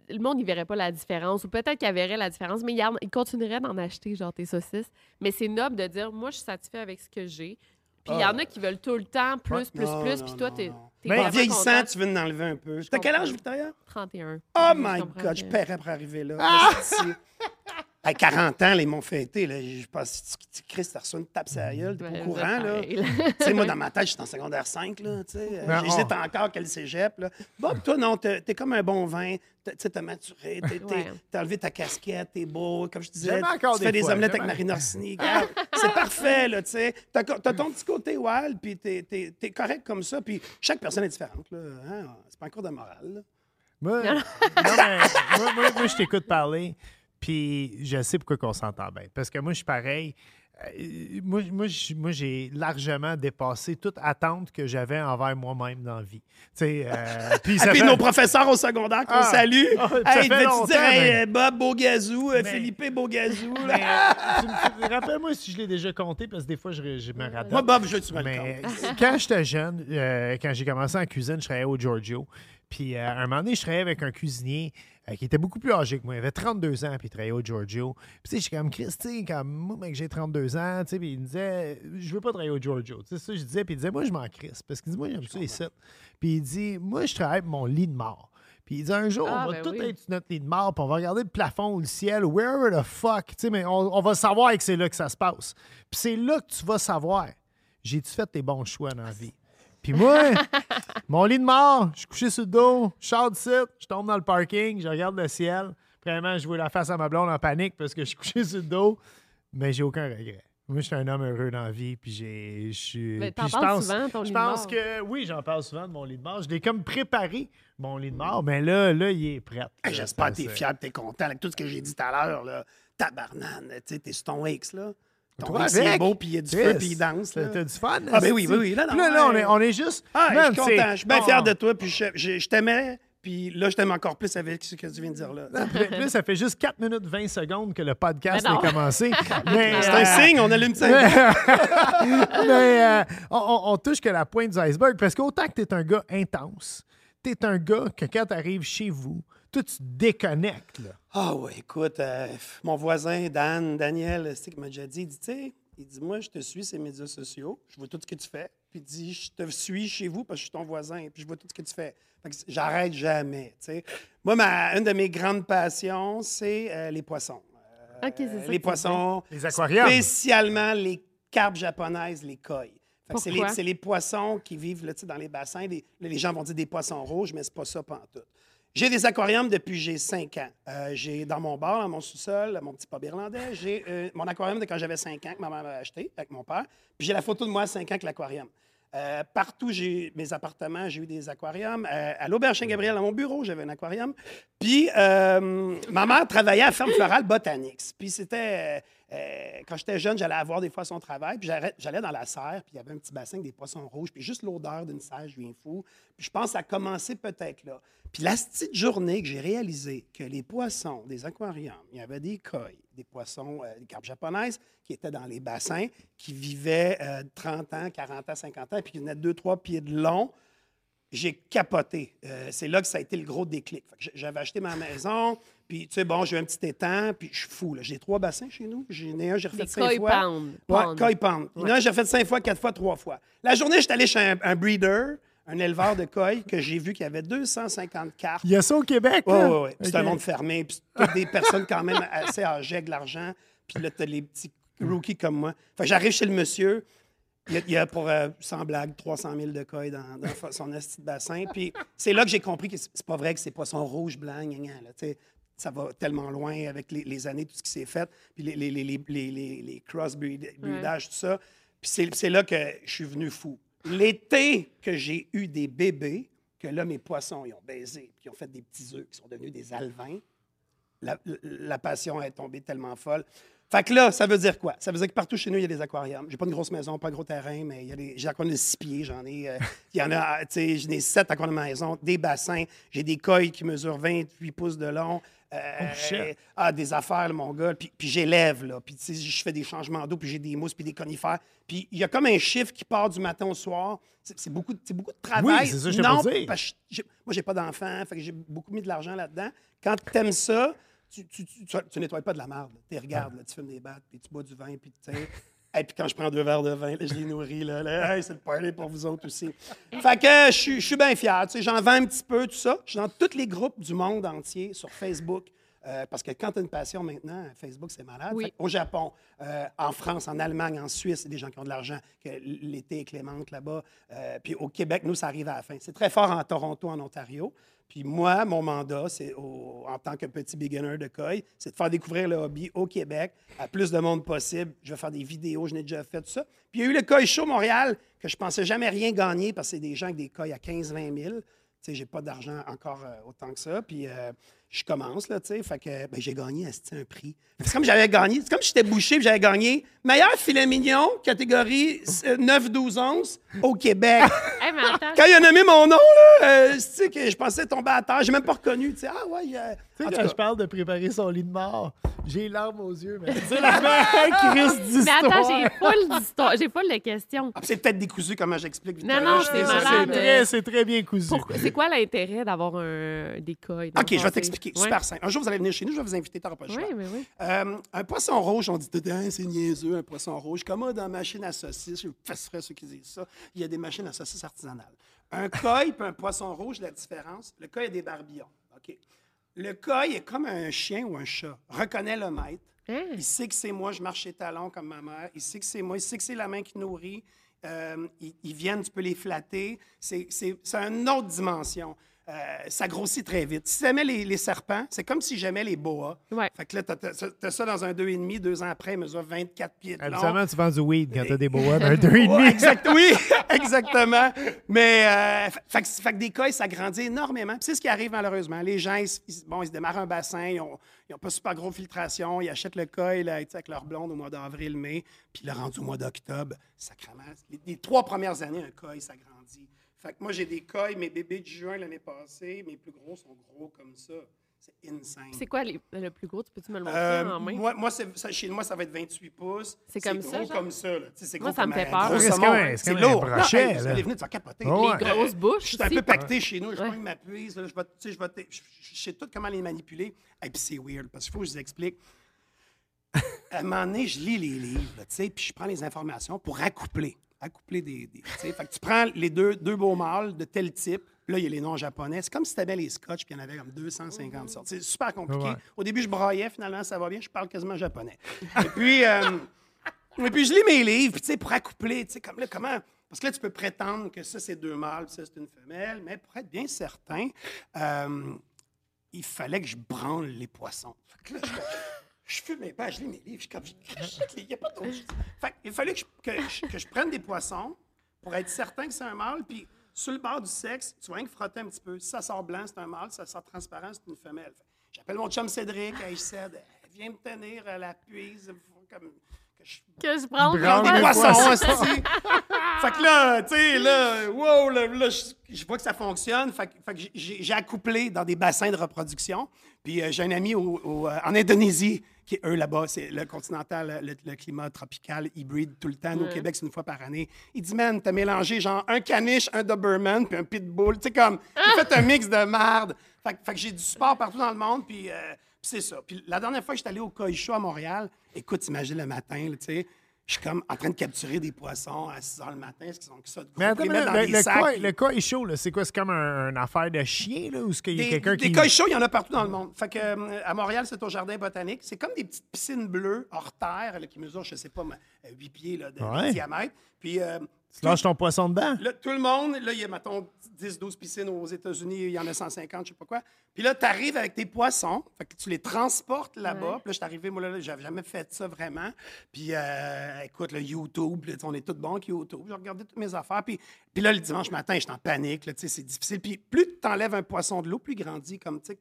le monde, il verrait pas la différence. Ou peut-être qu'il verrait la différence, mais il, continuerait d'en acheter, genre, tes saucisses. Mais c'est noble de dire, moi, je suis satisfait avec ce que j'ai. Puis il y en a qui veulent tout le temps plus, plus, Non, plus. non, Puis toi, t'es Mais En vieillissant, tu veux en enlever un peu. T'as quel âge, Victoria? 31. Oh my God, je paierais pour arriver là. Esti. À 40 ans, là, ils m'ont fêté. Là. Je pense que Chris, une tape la gueule, t'es pas au courant. c'est Là. tu sais, moi, dans ma tête, je suis en secondaire 5. Là, tu sais. Mais J'hésite on- encore quel cégep. Là. Bob, toi, non, t'es t'es comme un bon vin. T'as- Tu sais, t'as maturé, t'as enlevé ta casquette, t'es beau. Comme je disais, tu des fais des fois, omelettes avec Marine Orsini. C'est parfait, là, tu sais. T'as ton petit côté wild, puis t'es t'es correct comme ça. Puis chaque personne est différente. là, hein. C'est pas un cours de morale. là. Moi, non, mais moi, moi- moi, je t'écoute parler, puis je sais pourquoi on s'entend bien. Parce que moi, je suis pareil. Euh, moi, moi, j'ai largement dépassé toute attente que j'avais envers moi-même dans la vie. Tu euh, puis Ah, fait- nos professeurs au secondaire qu'on Ah. salue. Ah, hey, longtemps, dire, hey, Bob Beaugazou, euh, Mais- Philippe Beaugazou. Mais, tu tu- Rappelle-moi si je l'ai déjà compté, parce que des fois, je, je me rate. Moi, Bob, je tu me Mais quand j'étais jeune, euh, quand j'ai commencé en cuisine, je travaillais au Giorgio. Puis à un moment donné, je travaillais avec un cuisinier euh, qui était beaucoup plus âgé que moi. Il avait 32 ans, puis il travaillait au Giorgio. Puis tu sais, je suis comme Chris, tu sais, comme moi, mec, j'ai 32 ans, tu sais, puis il me disait, je veux pas travailler au Giorgio. Tu sais, ça, je disais, puis il disait, moi, je m'en crisse. Parce qu'il dit, moi, j'aime ça ici. Puis il dit, moi, je travaille pour mon lit de mort. Puis il dit, un jour, Ah, on va ben tout oui. être sur notre lit de mort, puis on va regarder le plafond ou le ciel, wherever the fuck, tu sais, mais on, on va savoir que c'est là que ça se passe. Puis c'est là que tu vas savoir, j'ai-tu fait tes bons choix dans la vie? Puis moi, mon lit de mort, je suis couché sur le dos, je sors du site, je tombe dans le parking, je regarde le ciel. Vraiment, je vois la face à ma blonde en panique parce que je suis couché sur le dos, mais j'ai aucun regret. Moi, je suis un homme heureux dans la vie, puis j'ai. Je suis. Mais puis t'en je parles pense, souvent, ton lit Je de pense mort. que oui, j'en parle souvent de mon lit de mort. Je l'ai comme préparé, mon lit de mort, mais là, là, il est prêt. Hey, J'espère que t'es fier, que t'es content avec tout ce que j'ai dit tout à l'heure. là. Tabarnane, tu sais, t'es sur ton X, là. Toi est avec? beau, puis il y a du feu, puis il danse. T'as là. t'as du fun? Ah, ben oui, oui, oui. Là, non, là, là, on est, on est juste. Ah, je suis content, c'est- je suis bien fier de toi, puis je, je- je t'aimais, puis là, je t'aime encore plus avec ce que tu viens de dire là. Là, ça fait juste 4 minutes 20 secondes que le podcast a commencé. Mais, C'est un euh, signe, on allume ça. mais euh, on, on- on touche que la pointe du iceberg parce qu'autant que tu es un gars intense, tu es un gars que quand tu arrives chez vous, toi, tu te déconnectes. Là. Ah oui, écoute, euh, mon voisin, Dan, Daniel, c'est qui m'a déjà dit, il dit, tu sais, il dit, moi, je te suis sur les médias sociaux, je vois tout ce que tu fais, puis il dit, je te suis chez vous parce que je suis ton voisin, puis je vois tout ce que tu fais. Fait que j'arrête jamais, tu sais. Moi, ma, une de mes grandes passions, c'est euh, les poissons. Euh, OK, c'est ça Les poissons. Les aquariums. Spécialement les carpes japonaises, les koi. Fait que C'est les, Pourquoi? c'est les poissons qui vivent là, tu sais, dans les bassins. Les gens vont dire des poissons rouges, mais c'est pas ça pantoute. J'ai des aquariums depuis j'ai 5 ans. Euh, j'ai dans mon bar, dans mon sous-sol, mon petit pub irlandais, j'ai euh, mon aquarium de quand j'avais 5 ans que ma mère m'avait acheté avec mon père. Puis j'ai la photo de moi à 5 ans avec l'aquarium. Euh, partout, j'ai mes appartements, j'ai eu des aquariums. À l'Auberge Saint-Gabriel, à mon bureau, j'avais un aquarium. Puis ma mère travaillait à la ferme florale Botanics. Puis c'était... euh, quand j'étais jeune, j'allais avoir des fois son travail, puis j'allais dans la serre, puis il y avait un petit bassin avec des poissons rouges, puis juste l'odeur d'une serre, je viens fou. Puis je pense que ça a commencé peut-être là. Puis la petite journée que j'ai réalisé que les poissons des aquariums, il y avait des koi, des poissons, euh, des carpes japonaises qui étaient dans les bassins, qui vivaient euh, 30 ans, 40 ans, 50 ans, puis qui venaient de 2-3 pieds de long j'ai capoté. Euh, c'est là que ça a été le gros déclic. J'avais acheté ma maison, puis tu sais, bon, j'ai un petit étang, puis je suis fou. là. J'ai trois bassins chez nous. J'en ai un, j'ai refait Des cinq fois. pound. Ouais, koi pound. Il y en a un, j'ai refait cinq fois, quatre fois, trois fois. La journée, j'étais allé chez un, un breeder, un éleveur de koi que j'ai vu qui avait 250 cartes. Il y a ça au Québec, Oui, là? oui, oui. C'est un monde fermé. Puis c'est toutes des personnes quand même assez âgées avec de l'argent. Puis là, t'as les petits rookies comme moi. Fait que j'arrive chez le monsieur. Il y a, il y a pour, euh, sans blague, 300 000 de koi dans, dans son esti de bassin. Puis c'est là que j'ai compris que c'est pas vrai que c'est poisson rouge, blanc, gna, gna, là, tu sais. Ça va tellement loin avec les, les années, tout ce qui s'est fait. Puis les, les, les, les, les, les, les cross-breedages, tout ça. Puis c'est c'est là que je suis venu fou. L'été que j'ai eu des bébés, que là, mes poissons, ils ont baisé, puis ils ont fait des petits œufs qui sont devenus des alvins, la, la passion est tombée tellement folle. Fait que là, ça veut dire quoi? Ça veut dire que partout chez nous, il y a des aquariums. J'ai pas une grosse maison, pas un gros terrain, mais il y a des, j'ai aquariums de six pieds, j'en ai. euh, il y en a, tu sais, j'en ai sept aquariums de maison, des bassins, j'ai des coils qui mesurent 28 pouces de long. euh, Oh, ah, des affaires, là, mon gars. Puis, puis j'élève, là. Puis, tu sais, je fais des changements d'eau, puis j'ai des mousses, puis des conifères. Puis, il y a comme un chiffre qui part du matin au soir. C'est, beaucoup, beaucoup de travail. Oui, c'est ça que je non, pas dit. parce que j'ai- moi, j'ai pas d'enfant, fait que j'ai beaucoup mis de l'argent là-dedans. Quand tu aimes ça, tu, tu, tu, nettoies pas de la merde. Tu regardes, là, tu fumes des battes, puis tu bois du vin, puis tu. Et puis quand je prends deux verres de vin, là, je les nourris. Là, là, Hey, c'est le party pour vous autres aussi. Fait que je suis- je suis bien fier. tu sais, J'en vends un petit peu, tout ça. Je suis dans tous les groupes du monde entier sur Facebook. euh, parce que quand tu as une passion maintenant, Facebook, c'est malade. Oui. Au Japon, euh, en France, en Allemagne, en Suisse, il y a des gens qui ont de l'argent, que l'été est clémente là-bas. Euh, puis au Québec, nous, ça arrive à la fin. C'est très fort en Toronto, en Ontario. Puis moi, mon mandat, c'est en tant que petit beginner de koi, c'est de faire découvrir le hobby au Québec à plus de monde possible. Je vais faire des vidéos, je n'ai déjà fait tout ça. Puis il y a eu le Koi Show Montréal, que je pensais jamais rien gagner parce que c'est des gens avec des koi à 15-20 000. Tu sais, j'ai pas d'argent encore euh, autant que ça. Puis euh, je commence, là, tu sais. Fait que ben, j'ai gagné un prix. C'est comme j'avais gagné. C'est comme j'étais bouché puis j'avais gagné meilleur filet mignon, catégorie euh, 9-12 onces au Québec. Mais attends, Quand il a nommé mon nom, là, euh, tu sais que je pensais tomber à terre. J'ai même pas reconnu. Tu sais, ah ouais, euh, Tu sais, quand je parle de préparer son lit de mort, j'ai les larmes aux yeux, mais c'est la même crise mais d'histoire. attends, j'ai full d'histoire, j'ai full de questions. ah, c'est peut-être décousu comment j'explique. Non, non, c'est malade. très, c'est très bien cousu. Pourquoi- C'est quoi l'intérêt d'avoir un dans OK, je vais t'expliquer. Ouais. Super simple. Un jour, vous allez venir chez nous, je vais vous inviter, tu n'auras pas le choix. Oui, mais oui. Euh, un poisson rouge, on dit c'est niaiseux, un poisson rouge. Comme dans machine à saucisse, je fesserais ceux qui disent ça, il y a des machines à saucisse artisanales. Un koi et un poisson rouge, la différence, le koi a des barbillons. OK? Le koi est comme un chien ou un chat. Reconnaît le maître. Hein? Il sait que c'est moi, je marche ses talons comme ma mère. Il sait que c'est moi. Il sait que c'est la main qui nourrit. Euh, ils, ils viennent, tu peux les flatter. C'est une autre dimension. Euh, ça grossit très vite. Si j'aimais les, les serpents, c'est comme si j'aimais les boas. Ouais. Fait que là, t'as- ça dans un 2,5. Deux ans après, il mesure 24 pieds de long. Habituellement, tu vends du weed quand t'as des boas d'un 2,5. Ouais, exact, oui, exactement. Mais, euh, fait, que- fait que des cas, ça grandit énormément. Puis c'est ce qui arrive malheureusement. Les gens, ils, bon, ils se démarrent un bassin, ils n'ont pas super gros filtration, ils achètent le coil là, avec leur blonde au mois d'avril, mai, puis le rendu au mois d'octobre, sacrément. Les, les trois premières années, un coil, ça grandit. Fait que moi, j'ai des coils, mes bébés de juin l'année passée, mes plus gros sont gros comme ça. C'est insane. C'est quoi les- le plus gros? Tu peux-tu me le montrer Euh, en main? moi, moi c'est- ça, chez moi, ça va être 28 pouces. C'est comme ça, gros genre? comme ça. Là. Tu sais, c'est Moi, gros ça me comme fait un peur. gros C'est comme saumon. un- c'est C'est comme un lourd. brochet, Non, hey, vous là. allez venir, tu vas capoter. Oh, ouais. Les grosses bouches. Je suis un aussi. peu pacté chez nous. Je prends ma prise. là, je, vais, tu sais, je, vais te- je, je- je sais tout comment les manipuler. Et puis c'est weird parce qu'il faut que je vous explique. À un moment donné, je lis les livres, là, tu sais, puis je prends les informations pour accoupler. Accoupler des. fait que tu prends les deux, deux beaux mâles de tel type. Là, il y a les noms japonais. C'est comme si tu avais les scotch, puis il y en avait comme 250 sortes. C'est super compliqué. Ouais. Au début, je braillais. Finalement, ça va bien. Je parle quasiment japonais. Et puis, euh, et puis je lis mes livres, puis tu sais, pour accoupler, tu sais, comme là, comment. Parce que là, tu peux prétendre que ça, c'est deux mâles, puis ça, c'est une femelle, mais pour être bien certain, euh, il fallait que je branle les poissons. Fait que là, je, je fume mes pages, je lis mes livres, je suis comme, il n'y a pas d'autre chose. Fait il fallait que je, que je- que je prenne des poissons pour être certain que c'est un mâle, puis sur le bord du sexe, tu vois rien que frotter un petit peu. Si ça sort blanc, c'est un mâle, si ça sort transparent, c'est une femelle. J'appelle mon chum Cédric, hey, je cède, viens me tenir à la puise, comme que je Que je prends des poissons, fait que là, tu sais, là, wow, là, là, je, je vois que ça fonctionne. Fait, que- fait que j'ai j'ai accouplé dans des bassins de reproduction. Puis euh, j'ai un ami au- au, euh, en Indonésie, qui eux là-bas, c'est le continental, le, le climat tropical, hybride tout le temps. Nous, au Québec, c'est une fois par année. Il dit, man, t'as mélangé genre un caniche, un Doberman, puis un pitbull. Tu sais, comme, j'ai fait un mix de merde. Fait, que- fait que j'ai du sport partout dans le monde, puis. euh, puis c'est ça. Puis la dernière fois que j'étais allé au Koi Show à Montréal, écoute, imagine le matin, tu sais, Je suis comme en train de capturer des poissons à 6 h le matin. Est-ce qu'ils ont que ça de gros? Mais attends, les dans le, des le sacs, koi- puis- le koi chaud, là, c'est quoi? C'est comme un- une affaire de chien, là? Ou est-ce qu'il y a Des, quelqu'un des qui. coils chauds, il y en a partout dans le monde. Fait que, euh, à Montréal, c'est au Jardin botanique. C'est comme des petites piscines bleues hors terre là, qui mesurent, je sais pas, 8 pieds là, de, de Ouais. diamètre. Puis euh, Tu lâches ton poisson dedans? Là, tout le monde, là, il y a, mettons, 10-12 piscines aux États-Unis, il y en a 150, je sais pas quoi. Puis là, tu arrives avec tes poissons, fait que tu les transportes là-bas. Puis là, je suis arrivé, moi, là, j'avais jamais fait ça vraiment. Puis, euh, écoute, le YouTube, là, on est tous bons avec YouTube. J'ai regardé toutes mes affaires. Puis, puis là, le dimanche matin, j'étais en panique, tu sais, c'est difficile. Puis plus tu enlèves un poisson de l'eau, plus il grandit, comme, tu sais,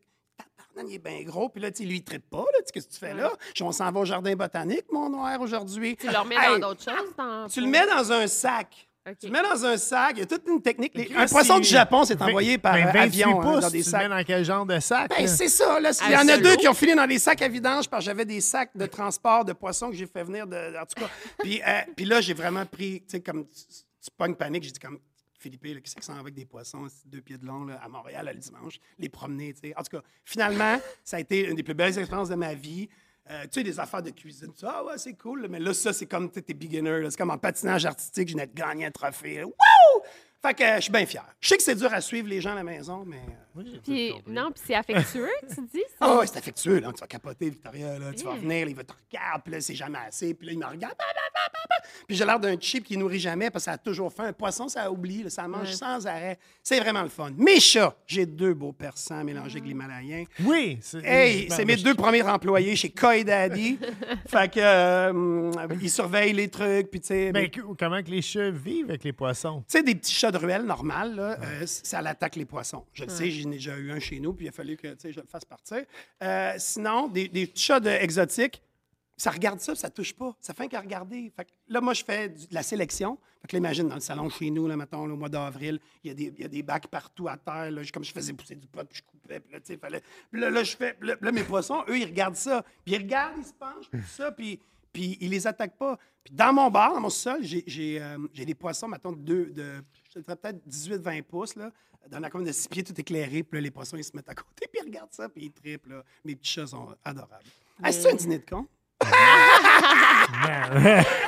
il est bien gros. Puis là, tu sais, lui, il ne pas, là, tu sais, qu'est-ce que tu fais là? On s'en va au jardin botanique, mon noir, aujourd'hui. Tu le remets Hey, dans d'autres choses? Dans... Tu le mets dans un sac. Tu le mets dans un sac. Il y a toute une technique. Les- un poisson du Japon s'est vingt- envoyé par ben, 28 avion hein, dans des tu le mets sacs. dans quel genre de sac? Ben, c'est ça. Là. Il y Ah, en a c'est deux qui ont filé dans des sacs à vidange parce que j'avais des sacs de transport de poissons que j'ai fait venir de. En tout cas. Puis, euh, puis là, j'ai vraiment pris, tu sais, comme tu, tu pognes panique, j'ai dit comme. Philippe, là, qui s'en va avec des poissons, c'est deux pieds de long, là, à Montréal, le dimanche, les promener, tu sais. En tout cas, finalement, ça a été une des plus belles expériences de ma vie. Euh, tu sais, des affaires de cuisine, tu sais, ah ouais, c'est cool, là, mais là, ça, c'est comme, tu sais, t'es beginner, c'est comme en patinage artistique, je venais de gagner un trophée. Wouh! Fait que euh, je suis bien fier. Je sais que c'est dur à suivre les gens à la maison, mais. euh, Puis, non, puis c'est affectueux, tu dis? ah ouais, c'est affectueux, là. Tu vas capoter, Victoria, là. Tu vas venir, là, il va te regarder, puis là, c'est jamais assez. Puis là, il me regarde. bah, bah, bah, bah, bah. Puis j'ai l'air d'un chip qui nourrit jamais parce que ça a toujours faim. Un poisson, ça oublie, là, ça mange Ouais. sans arrêt. C'est vraiment le fun. Mes chats, j'ai deux beaux persans mélangés avec l'Himalien. Oui. c'est- Hey, c'est mes deux premiers employés chez Koi Daddy. fait que, euh, ils surveillent les trucs, puis. Ben, que- comment que les chats vivent avec les poissons? tu sais, des petits chats de ruelle normales, là, euh, ça l'attaque les poissons. Je le sais, j'en ai déjà eu un chez nous, puis il a fallu que je le fasse partir. Euh, sinon, des, chats de- exotiques, ça regarde ça, ça touche pas. Ça fait qu'à regarder. Fait que là, moi, je fais du- de la sélection. Fait que là, imagine, dans le salon chez nous, là, mettons, là, au mois d'avril, il y, a des- il y a des bacs partout à terre. Là, comme je faisais pousser du pot, puis je coupais. Puis là, tu sais, fallait... Puis là, là, je fais... Là, là, mes poissons, eux, ils regardent ça. Puis ils regardent, ils se penchent, puis tout ça, puis... Puis ils les attaquent pas. Puis dans mon bar, dans mon sol, j'ai, j'ai, euh, j'ai des poissons, mettons, de, deux- de je te peut-être 18-20 pouces, là, dans la commune de six pieds, tout éclairé. Puis là, les poissons, ils se mettent à côté, puis ils regardent ça, puis ils trippent. Là. Mes petits chats sont adorables. Ah, c'est un dîner de con?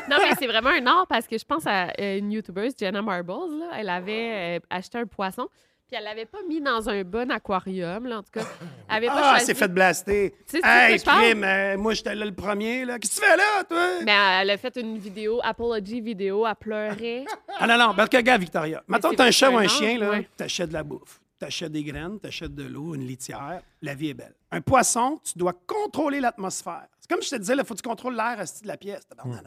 Non, mais c'est vraiment un art parce que je pense à euh, une YouTubeuse, Jenna Marbles, là, elle avait euh, acheté un poisson, puis elle l'avait pas mis dans un bon aquarium, là, en tout cas. Elle avait pas Ah, choisi. c'est fait blaster. Tu sais, Hey, je crime, euh, moi, j'étais là le premier. là. Qu'est-ce que tu fais là, toi? Mais elle a fait une vidéo, Apology vidéo, elle pleurait. Ah non, non, parce que regarde, Victoria. Maintenant, c'est t'as un chat ou un chien, là, ouais. t'achètes de la bouffe. T'achètes des graines, t'achètes de l'eau, une litière. La vie est belle. Un poisson, tu dois contrôler l'atmosphère. Comme je te disais, il faut que tu contrôles l'air de la pièce.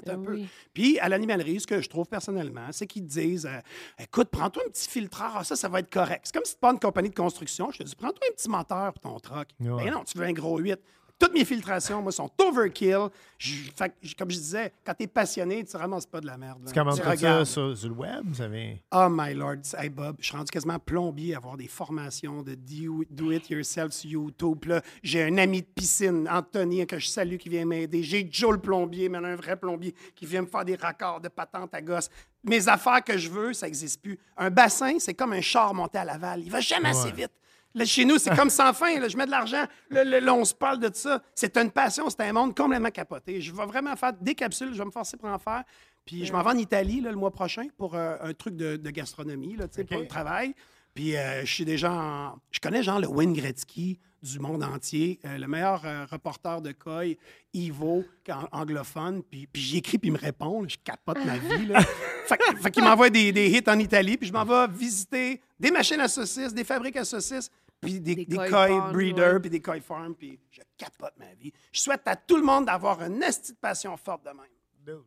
Peu. Oui. Puis, à l'animalerie, ce que je trouve personnellement, c'est qu'ils te disent euh, Écoute, prends-toi un petit filtreur, ah, ça, ça va être correct. C'est comme si tu pas une compagnie de construction. Je te dis Prends-toi un petit moteur pour ton truck. Ouais. Ben non, tu veux un gros 8. Toutes mes filtrations, moi, sont overkill. Je- fait que, comme je disais, quand t'es passionné, tu ramasses pas de la merde. là. Tu commandes tout ça sur, sur le web? Vous savez? Oh my lord, hey Bob, je suis rendu quasiment plombier à avoir des formations de do, do it yourself sur YouTube. J'ai un ami de piscine, Anthony, que je salue, qui vient m'aider. J'ai Joe le plombier, mais un vrai plombier, qui vient me faire des raccords de patente à gosse. Mes affaires que je veux, ça n'existe plus. Un bassin, c'est comme un char monté à Laval. Il va jamais assez vite. Là, chez nous, c'est comme sans fin. là. Je mets de l'argent. Là, on se parle de ça. C'est une passion. C'est un monde complètement capoté. Je vais vraiment faire des capsules. Je vais me forcer pour en faire. Puis je m'en vais en Italie là, le mois prochain pour euh, un truc de, de gastronomie, là, sais, pour le travail. Puis euh, je suis déjà en- Je connais genre le Wayne Gretzky du monde entier, euh, le meilleur reporter de Coy, Ivo, anglophone. Puis, puis j'écris, puis il me répond. là. je capote ma vie. Là. fait que- fait qu'il m'envoie des, des hits en Italie, puis je m'en vais visiter des machines à saucisses, des fabriques à saucisses, puis des, Des des koi koi farms, breeders, puis des koi farms, puis je capote ma vie. Je souhaite à tout le monde d'avoir une esti de passion forte de même.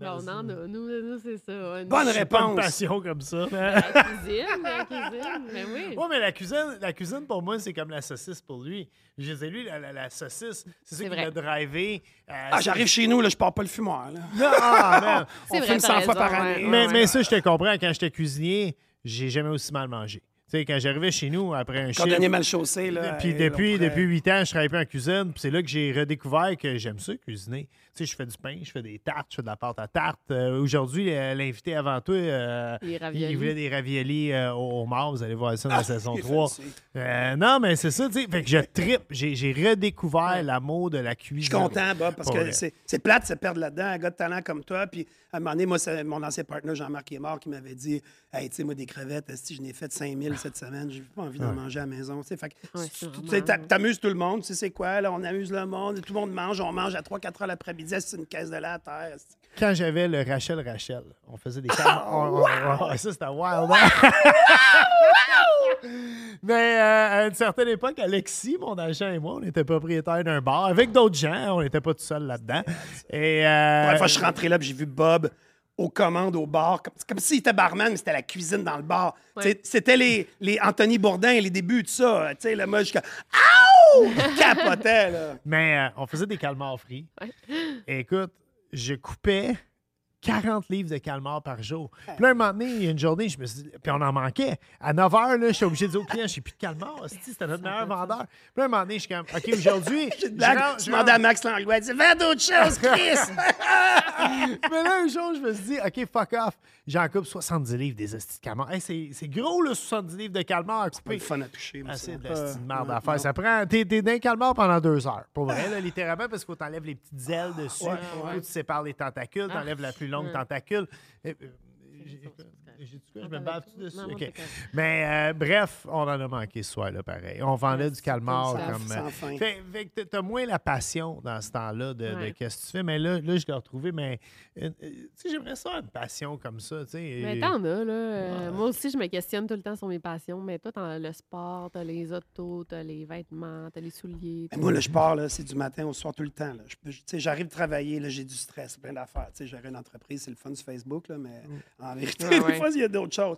Non, non, non, nous, nous, c'est ça. Bonne J'ai pas une réponse. passion comme ça. La cuisine, la cuisine, mais oui. Oui, mais la cuisine, la cuisine, pour moi, c'est comme la saucisse pour lui. Je disais, lui, la, la- la saucisse, c'est ça qui vrai. l'a drivé. euh, Ah, j'arrive chez nous, là, je pars pas le fumoir. Là. Non, ah. C'est On vrai, filme t'as 100 fois par ouais, année. ouais, mais, ouais. mais ça, je te comprends. Quand j'étais cuisinier, j'ai jamais aussi mal mangé. Tu sais, quand j'arrivais chez nous après un Cordonnier mal chaussé, là. puis et depuis, on pourrait- depuis 8 ans, je travaille plus en cuisine. Puis c'est là que j'ai redécouvert que j'aime ça, cuisiner. Tu sais, je fais du pain, je fais des tartes, je fais de la pâte à tarte. Euh, Aujourd'hui, euh, l'invité avant toi, euh, il voulait des raviolis euh, au homard. Vous allez voir ça dans la Ah, saison il est 3. fancy. Euh, non, mais c'est ça, tu sais. Fait que je trippe. J'ai j'ai redécouvert l'amour de la cuisine. Je suis content, Bob, parce que c'est c'est plate de se perdre là-dedans. Un gars de talent comme toi. Puis à un moment donné, moi, c'est mon ancien partenaire Jean-Marc qui est mort qui m'avait dit Hey, tu sais, moi, des crevettes, si je n'ai fait 5000 cette semaine, j'ai pas envie d'en manger à la maison. Tu sais, fait Ouais, tu- t'amuses tout le monde. Tu sais, c'est quoi, là? On amuse le monde. Tout le monde mange. On mange à 3-4 heures l'après-midi. C'est une caisse de lait à terre. Quand j'avais le Rachel Rachel, on faisait des on- on- ça, c'était wild. hein? Mais euh, à une certaine époque, Alexis, mon agent et moi, on était propriétaires d'un bar avec d'autres gens. On n'était pas tout seuls là-dedans. Et euh, La fois je suis rentré là, j'ai vu Bob aux commandes au bar. Comme, c'est comme s'il était barman, mais c'était la cuisine dans le bar. Ouais. C'était les, les Anthony Bourdin, les débuts de ça. Tu sais, là, moi, comme Aouh! Je capotais, là. Mais euh, on faisait des calmars frits. Et écoute, je coupais 40 livres de calmars par jour. Puis là, un moment donné, il y a une journée, je me suis dit, puis on en manquait. À 9 h, là, j'étais obligé de dire au client, j'ai plus de. Hostie, C'était notre meilleur vendeur. Puis là, un moment donné, je suis comme, OK, aujourd'hui. Je Je je demandais à Max Langlois, il dit Vends d'autres choses, Chris! Mais là, un jour, je me suis dit, OK, fuck off. J'en coupe 70 livres des hosties de calmars. Hey, c'est c'est gros, là, 70 livres de calmars à Pas couper. le fun à toucher. Ah, ça. c'est de merde à faire. Ça prend. T'es le calmar pendant deux heures. Pour vrai, là, littéralement, parce qu'il faut t'enlèves les petites ailes dessus. Faut que tu sépares les tentacules, Ah. t'enlèves la plus longue Ouais. tentacule. Je me bave-tu dessus? non, OK. Mais euh, bref, on en a manqué ce soir-là, pareil. On vendait Ouais, du calmar comme euh, fin. Fait, fait que t'as- moins la passion dans ce temps-là de, qu'est-ce que tu fais. Mais là, là je l'ai retrouvé. Mais euh, euh, tu sais, j'aimerais ça une passion comme ça. tu sais. Mais Et- t'en as, là. Euh, Moi aussi, je me questionne tout le temps sur mes passions. Mais toi, t'as le sport, t'as les autos, t'as les vêtements, t'as les souliers. Mais moi, là, je pars, là, c'est du matin au soir tout le temps. là. Je peux- tu sais, J'arrive travailler, là, j'ai du stress, plein d'affaires. Tu sais, Gérer une entreprise, c'est le fun sur Facebook, là, mais en vérité, Ouais, des ouais. fois, il y a d'autres choses.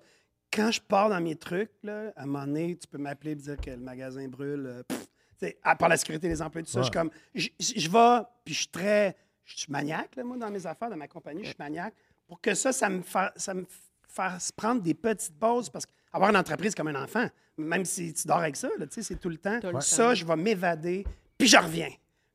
Quand je pars dans mes trucs, là, à un moment donné, tu peux m'appeler et me dire que le magasin brûle. euh, pff, tu sais, à part la sécurité des employés, tout ça, je suis Ouais. comme. Je, vais, puis je suis très. Je suis maniaque, là, moi, dans mes affaires, dans ma compagnie, je suis maniaque. Pour que ça, ça me, fa- ça me fasse prendre des petites pauses, parce qu'avoir une entreprise comme un enfant, même si tu dors avec ça, là, tu sais, c'est tout le temps. Tout le ça, temps. je vais m'évader, puis je reviens.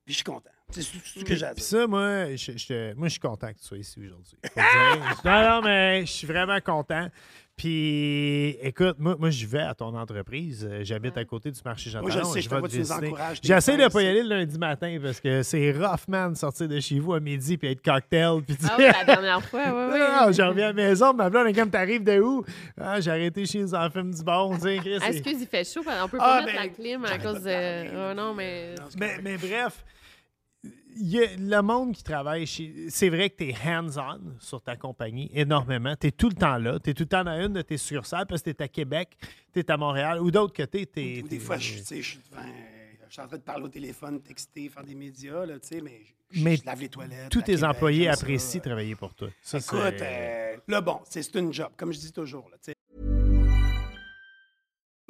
Puis je suis content. C'est tout ce que Puis ça, moi, je, moi, je suis content que tu sois ici aujourd'hui. Non, non, mais je suis vraiment content. Puis, écoute, moi, moi je vais à ton entreprise. Euh, J'habite à côté du marché Jean Moi, je sais, vais te J'essaie de fin pas y aller le lundi matin parce que c'est rough, man, de sortir de chez vous à midi puis être cocktail. Puis Ah oui, la dernière fois, oui, oui. Non, non, je reviens à la maison, ma blonde est comme t'arrives de où? Ah, j'ai arrêté chez les enfants du bon, tu sais, Chris, Ah, excuse, il fait chaud. On peut Ah, pas mettre ben, la clim à cause de. Oh non, mais. Mais, mais bref, y a le monde qui travaille chez. C'est vrai que tu es hands-on sur ta compagnie énormément. Tu es tout le temps là. Tu es tout le temps dans une de tes succursales parce que tu es à Québec, tu es à Montréal ou d'autres côtés. Ou Des fois, je, sais, je suis devant- je suis en train de parler au téléphone, texter, faire des médias, là, tu sais, mais je, Mais je lave les toilettes. tous tes Québec, employés ça. apprécient travailler pour toi. Ça, Écoute, euh, là, bon, c'est une job, comme je dis toujours. Là.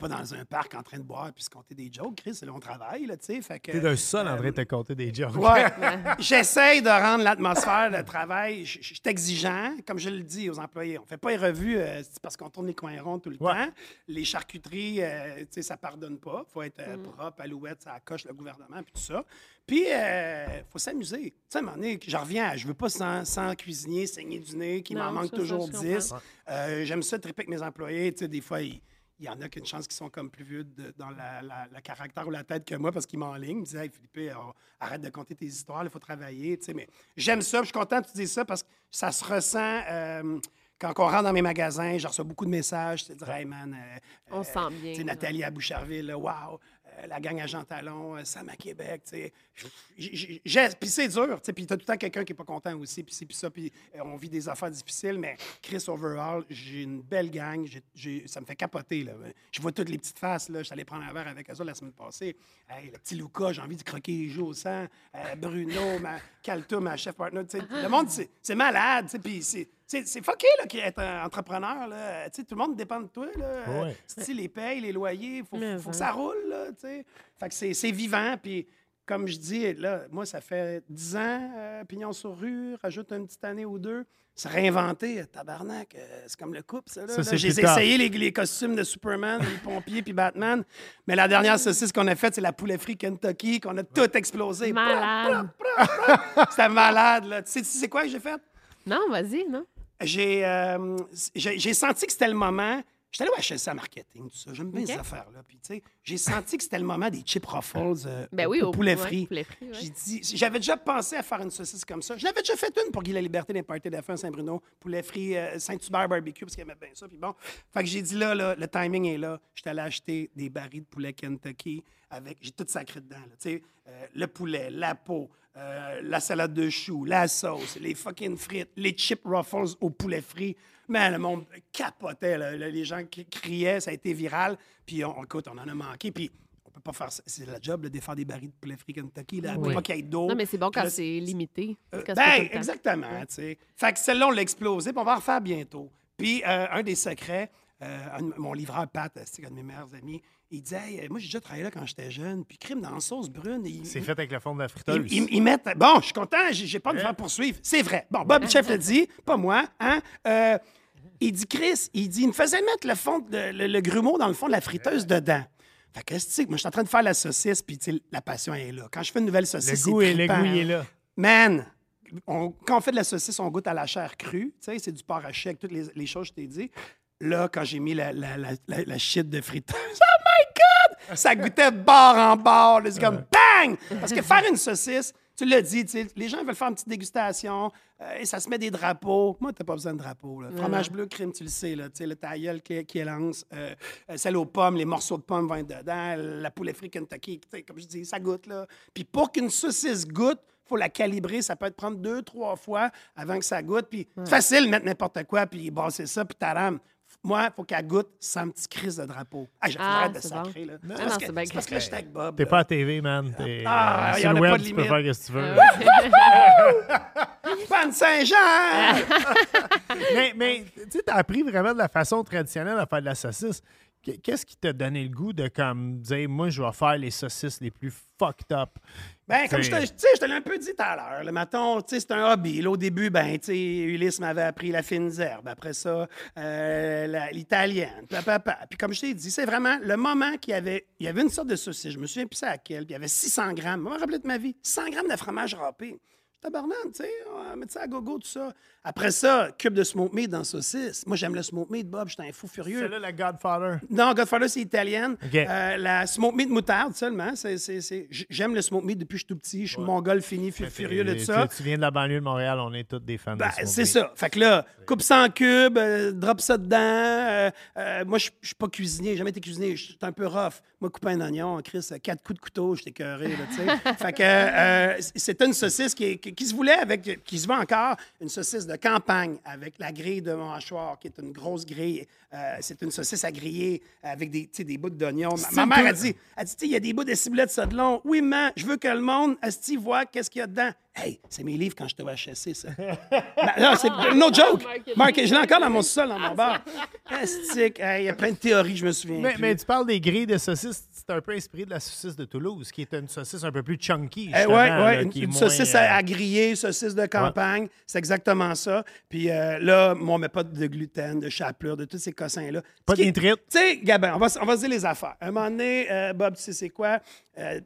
pas dans un parc en train de boire puis se compter des jokes, Chris. Là, on travaille, là, tu sais. Fait que. T'es le seul en train de te compter des jokes. Ouais. J'essaye de rendre l'atmosphère de travail. Je suis exigeant, comme je le dis aux employés. On ne fait pas les revues euh, c'est parce qu'on tourne les coins ronds tout le Ouais. temps. Les charcuteries, euh, tu sais, ça pardonne pas. Il faut être euh, propre, alouette, ça coche le gouvernement, puis tout ça. Puis, il faut s'amuser. Tu sais, à un moment donné, je reviens, je veux pas sans, sans cuisinier saigner du nez, qu'il m'en manque ça, toujours je comprends. 10. Euh, J'aime ça triper avec mes employés. Tu sais, des fois, ils- il y en a qui ont une chance qui sont comme plus vieux de- dans la, la- la caractère ou la tête que moi parce qu'ils m'enlignent. Ils me disent Hey, Philippe, euh, arrête de compter tes histoires, il faut travailler. Tu sais, mais j'aime ça, je suis content que tu dises ça parce que ça se ressent. euh, quand on rentre dans mes magasins, je reçois beaucoup de messages. Tu sais, hey man, euh, On euh, se sent bien. Nathalie à Boucherville, euh, la gang à Jean Talon, euh, Sam à Québec, tu Puis c'est dur, tu sais. Puis t'as tout le temps quelqu'un qui est pas content aussi, puis c'est puis ça, puis euh, on vit des affaires difficiles, mais Chris Overall, j'ai une belle gang, ça me fait capoter. Je vois toutes les petites faces. Je suis allé prendre un verre avec eux la semaine passée. Hey, le petit Luca, j'ai envie de croquer les joues au sang. Euh, Bruno, ma Calto, ma chef partner. Le monde, c'est malade. Puis c'est- c'est c'est fucké, là, qui être un entrepreneur, là. Tu sais, tout le monde dépend de toi, là. Ouais. Si les payes, les loyers, faut, Mais faut que ça roule, là, tu sais. Fait que c'est- c'est vivant, puis comme je dis, là, moi, ça fait 10 ans, euh, pignon sur rue, rajoute une petite année ou deux. Se réinventer, euh, tabarnak, euh, c'est comme le couple, ça. J'ai essayé les, les costumes de Superman, les pompiers puis Batman, mais la dernière saucisse qu'on a faite, c'est la poulet frit Kentucky, qu'on a tout explosé. Malade. C'était malade, là. Tu sais, tu sais quoi que j'ai fait? Non, vas-y, non? J'ai euh, j'ai j'ai senti que c'était le moment. J'étais allé au HSA marketing, tout ça. J'aime bien OK. ces affaires-là. Puis, tu sais, j'ai senti que c'était le moment des chip ruffles euh, Ben oui, au poulet frit. ouais. J'ai dit, j'avais déjà pensé à faire une saucisse comme ça. Je l'avais déjà fait une pour Guy La Liberté des parties d'affaires à Saint-Bruno, poulet frit euh, Saint-Hubert barbecue, parce qu'il aimait bien ça. Puis bon, fait que j'ai dit là, là, le timing est là. J'étais allé acheter des barils de poulet Kentucky avec, j'ai tout sacré dedans. là. Tu sais, euh, le poulet, la peau, la salade de choux, la sauce, les fucking frites, les chip ruffles au poulet frit. Mais le monde capotait. là. Là, Les gens qui criaient, ça a été viral. Puis on, écoute, on en a manqué. Puis on peut pas faire ça. C'est la job là, de faire des barils de poulet frit Kentucky. Là. Pour pas qu'il y ait d'eau. Non, mais c'est bon quand c'est limité. euh, Quand c'est pas ben, exactement, tu sais. Fait que celle-là, on l'a explosé, puis on va en refaire bientôt. Puis, euh, un des secrets, euh, un mon livreur Pat, c'est un de mes meilleurs amis, il dit Hey, Moi, j'ai déjà travaillé là quand j'étais jeune, puis crime dans la sauce brune. il- C'est fait avec le fond de la friteuse. ils- ils mettent. Bon, je suis content, j'ai pas de me faire poursuivre. C'est vrai. Bon, Bob Chef le dit, pas moi. Hein? Il dit Chris, il dit il me faisait mettre le, fond de- le, le grumeau dans le fond de la friteuse dedans. Fait que, c'est moi, je suis en train de faire la saucisse, puis tu la passion est là. Quand je fais une nouvelle saucisse, Le goût est- le goût, est là. Man, on- quand on fait de la saucisse, on goûte à la chair crue. Tu sais, c'est du porc haché avec toutes les, les choses que je t'ai dit. Là, quand j'ai mis la, la, la, shit de friteuse, oh my God! Ça goûtait bord en bord. C'est comme bang! Parce que faire une saucisse, tu l'as dit, les gens veulent faire une petite dégustation euh, et ça se met des drapeaux. Moi, t'as pas besoin de drapeau. là. Fromage bleu, crème, tu le sais. Là, le tailleul qui, qui élance, euh, euh, celle aux pommes, les morceaux de pommes vont être dedans, la poulet frit Kentucky, comme je dis, ça goûte. Là. Puis pour qu'une saucisse goûte, faut la calibrer. Ça peut être prendre deux, trois fois avant que ça goûte. Puis c'est facile de mettre n'importe quoi, puis brasser ça, puis taram. Moi, il faut qu'elle goûte sans petit crise de drapeau. Ah, j'ai Ah, de c'est sacrer, bon. là. Non, C'est non, parce c'est que parce que là, j'étais avec Bob. T'es pas à TV, man. T'es Ah, euh, y sur en le a web, pas de tu peux faire ce que tu veux. Panne Saint-Jean! mais mais tu sais, t'as appris vraiment de la façon traditionnelle à faire de la saucisse. Qu- Qu'est-ce qui t'a donné le goût de comme dire moi je vais faire les saucisses les plus fucked up? Ben, comme je te, je te l'ai un peu dit tout à l'heure. Le sais, c'est un hobby. Là, au début, ben, Ulysse m'avait appris la fine herbe. Après ça, euh, l'italienne. Puis, papa. Puis comme je t'ai dit, c'est vraiment le moment qu'il y avait, il y avait une sorte de saucisse. Je me souviens plus à quelle. Puis il y avait 600 grammes. Je me rappelé de ma vie. 100 grammes de fromage râpé. Tabarnak, tu sais, on va mettre ça à gogo, tout ça. Après ça, cube de smoke meat dans la saucisse. Moi, j'aime le smoke meat, Bob. J'étais un fou furieux. C'est là le Godfather. Non, Godfather, c'est italienne. Euh, la smoke meat moutarde seulement. J'aime le smoke meat depuis que je suis tout petit. Je suis mongol fini, fu- furieux de ça. Tu viens de la banlieue de Montréal, on est tous des fans Ben, de c'est ça. Fait que là, coupe ça en cubes, euh, drop ça dedans. Euh, euh, moi, je je suis pas cuisinier, j'ai jamais été cuisinier. Je suis un peu rough. Moi, couper un oignon, Chris, euh, quatre coups de couteau, j'étais cœuré, là, tu sais. fait que euh, c'était une saucisse qui, qui- qui se voulait avec, qui se vend encore, une saucisse de campagne avec la grille de mon hachoir, qui est une grosse grille. Euh, c'est une saucisse à griller avec des, des bouts d'oignon. Ma, ma mère a dit, elle dit, Tu sais, il y a des bouts de ciboulette ça de long. Oui, mais je veux que le monde, Asti, voit qu'est-ce qu'il y a dedans. Hey, c'est mes livres quand j'étais au HSC, ça. Ben, non, c'est no joke. Marc, je l'ai encore dans mon sol, dans mon bar. Astique. Hey, Il y a plein de théories, je me souviens. Mais, plus. mais tu parles des grilles de saucisses, c'est un peu inspiré de la saucisse de Toulouse, qui est une saucisse un peu plus chunky. Eh ouais, là, une, saucisse euh, à, à griller, saucisse de campagne, c'est exactement ça. Puis euh, là, moi, on met pas de gluten, de chapelure, de tous ces cossins-là. Pas est- d'intrite. Tu sais, Gabin, on va, on va se dire les affaires. À un moment donné, euh, Bob, tu sais c'est quoi? Euh,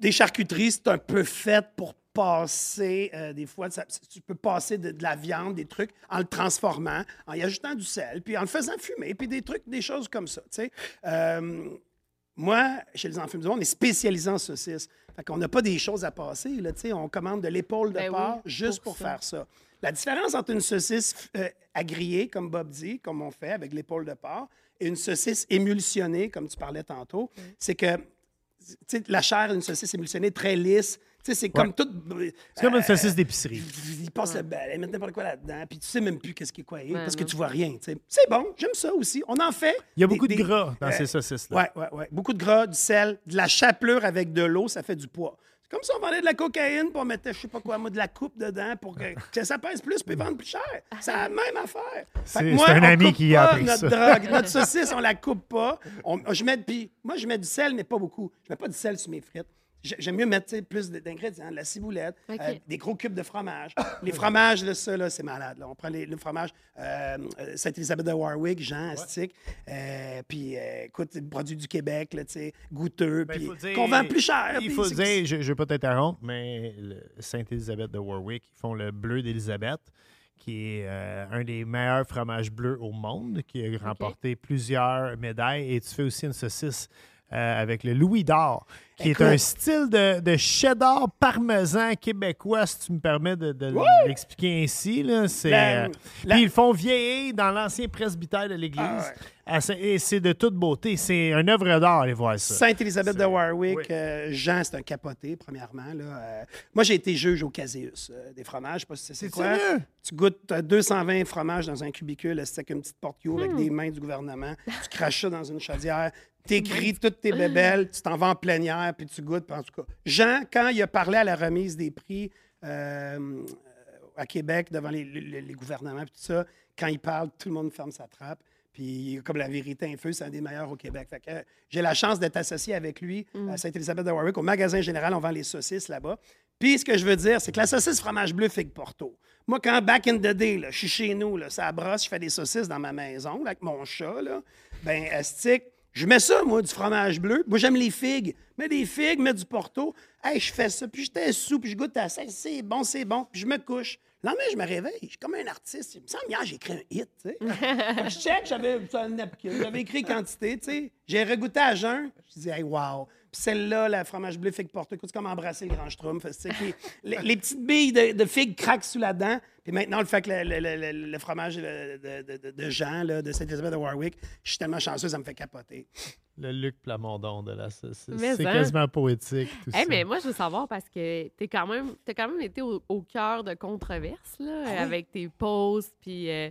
des charcuteries, c'est un peu fait pour passer, euh, des fois, ça- tu peux passer de, de la viande, des trucs, en le transformant, en y ajoutant du sel, puis en le faisant fumer, puis des trucs, des choses comme ça. Euh, moi, chez les enfants, on est spécialisé en saucisses. Fait qu'on n'a pas des choses à passer. Là, on commande de l'épaule de Ben oui, porc juste pour pour, ça. faire ça. La différence entre une saucisse euh, à griller, comme Bob dit, comme on fait avec l'épaule de porc, et une saucisse émulsionnée, comme tu parlais tantôt, c'est que la chair d'une saucisse émulsionnée est très lisse. Tu sais, C'est comme tout. C'est comme une saucisse d'épicerie. Il passe le bal, ils mettent n'importe quoi là-dedans, puis tu sais même plus qu'est-ce qui est quoi, parce que tu vois rien. C'est bon, j'aime ça aussi. On en fait. Il y a des- beaucoup de des- gras dans euh, ces saucisses-là. Ouais, ouais, ouais. Beaucoup de gras, du sel, de la chapelure avec de l'eau, ça fait du poids. C'est comme si on vendait de la cocaïne, puis on mettait, je sais pas quoi, moi, de la coupe dedans pour que, que ça pèse plus, puis vendre plus cher. C'est la même affaire. Fait C'est- que moi, c'est un ami coupe qui a appris notre ça. drogue. Notre saucisse, on la coupe pas. On- je mets, puis moi, je mets du sel, mais pas beaucoup. Je mets pas du sel sur mes frites. J'ai- J'aime mieux mettre plus d'ingrédients, de la ciboulette, euh, des gros cubes de fromage. Les fromages, là, ça, là, c'est malade. là. On prend les, le fromage euh, euh, Sainte-Élisabeth de Warwick, Jean Astic, euh, puis euh, écoute, produit du Québec, là, tu sais, goûteux, Ben, puis qu'on vend plus cher. Il faut dire, je ne veux pas t'interrompre, mais Sainte-Élisabeth de Warwick, ils font le bleu d'Élisabeth, qui est euh, un des meilleurs fromages bleus au monde, qui a remporté plusieurs médailles. Et tu fais aussi une saucisse euh, avec le Louis d'Or, qui Écoute. est un style de, de cheddar parmesan québécois, si tu me permets de, de l'expliquer ainsi. Là. La- euh, la- Puis ils le font vieillir dans l'ancien presbytère de l'Église. Ah ouais. Ah, c'est- Et c'est de toute beauté. C'est une œuvre d'art, allez voir ça. Sainte-Élisabeth de Warwick, oui. euh, Jean, c'est un capoté, premièrement. Là. Euh, moi, j'ai été juge au Caséus euh, des fromages. Je sais pas si c'est C'est quoi. sérieux? Tu goûtes euh, 220 fromages dans un cubicule, c'est avec une petite porte Hmm. avec des mains du gouvernement. Tu craches ça dans une chaudière. T'écris toutes tes bébelles, tu t'en vas en plénière, puis tu goûtes. puis en tout cas, Jean, quand il a parlé à la remise des prix euh, à Québec devant les, les- les gouvernements, puis tout ça, quand il parle, tout le monde ferme sa trappe. Puis, comme la vérité infuse, c'est un des meilleurs au Québec. Fait que, euh, j'ai la chance d'être associé avec lui à Sainte-Élisabeth de Warwick. Au magasin général, on vend les saucisses là-bas. Puis, ce que je veux dire, c'est que la saucisse fromage bleu figue Porto. Moi, quand back in the day, là, je suis chez nous, là, ça brosse, je fais des saucisses dans ma maison là, avec mon chat, là, ben, astique, je mets ça, moi, du fromage bleu. Moi, j'aime les figues. Mets des figues, mets du Porto. Hey, je fais ça, puis j'étais sous, puis je goûte à ça. C'est bon, c'est bon. Puis je me couche. Le lendemain, je me réveille. Je suis comme un artiste. Il me semble, hier, j'ai écrit un hit, tu sais. Je check, j'avais écrit quantité, tu sais. J'ai regoûté à jeun. Je dis, hey, wow. Puis celle-là, la fromage bleu figue écoute, c'est comme embrasser le grand schtroumpf. tu les, les petites billes de, de figues craquent sous la dent. Puis maintenant, le fait que le, le- le- le- fromage de, de, de- Jean, là, de Saint-Élisabeth de Warwick, je suis tellement chanceux, ça me fait capoter. Le Luc Plamondon de la saucisse. C'est hein? quasiment poétique, tout Hey, ça. mais moi, je veux savoir parce que t'es quand même, t'as quand même été au, au cœur de controverses là, Ah oui? avec tes posts, puis euh,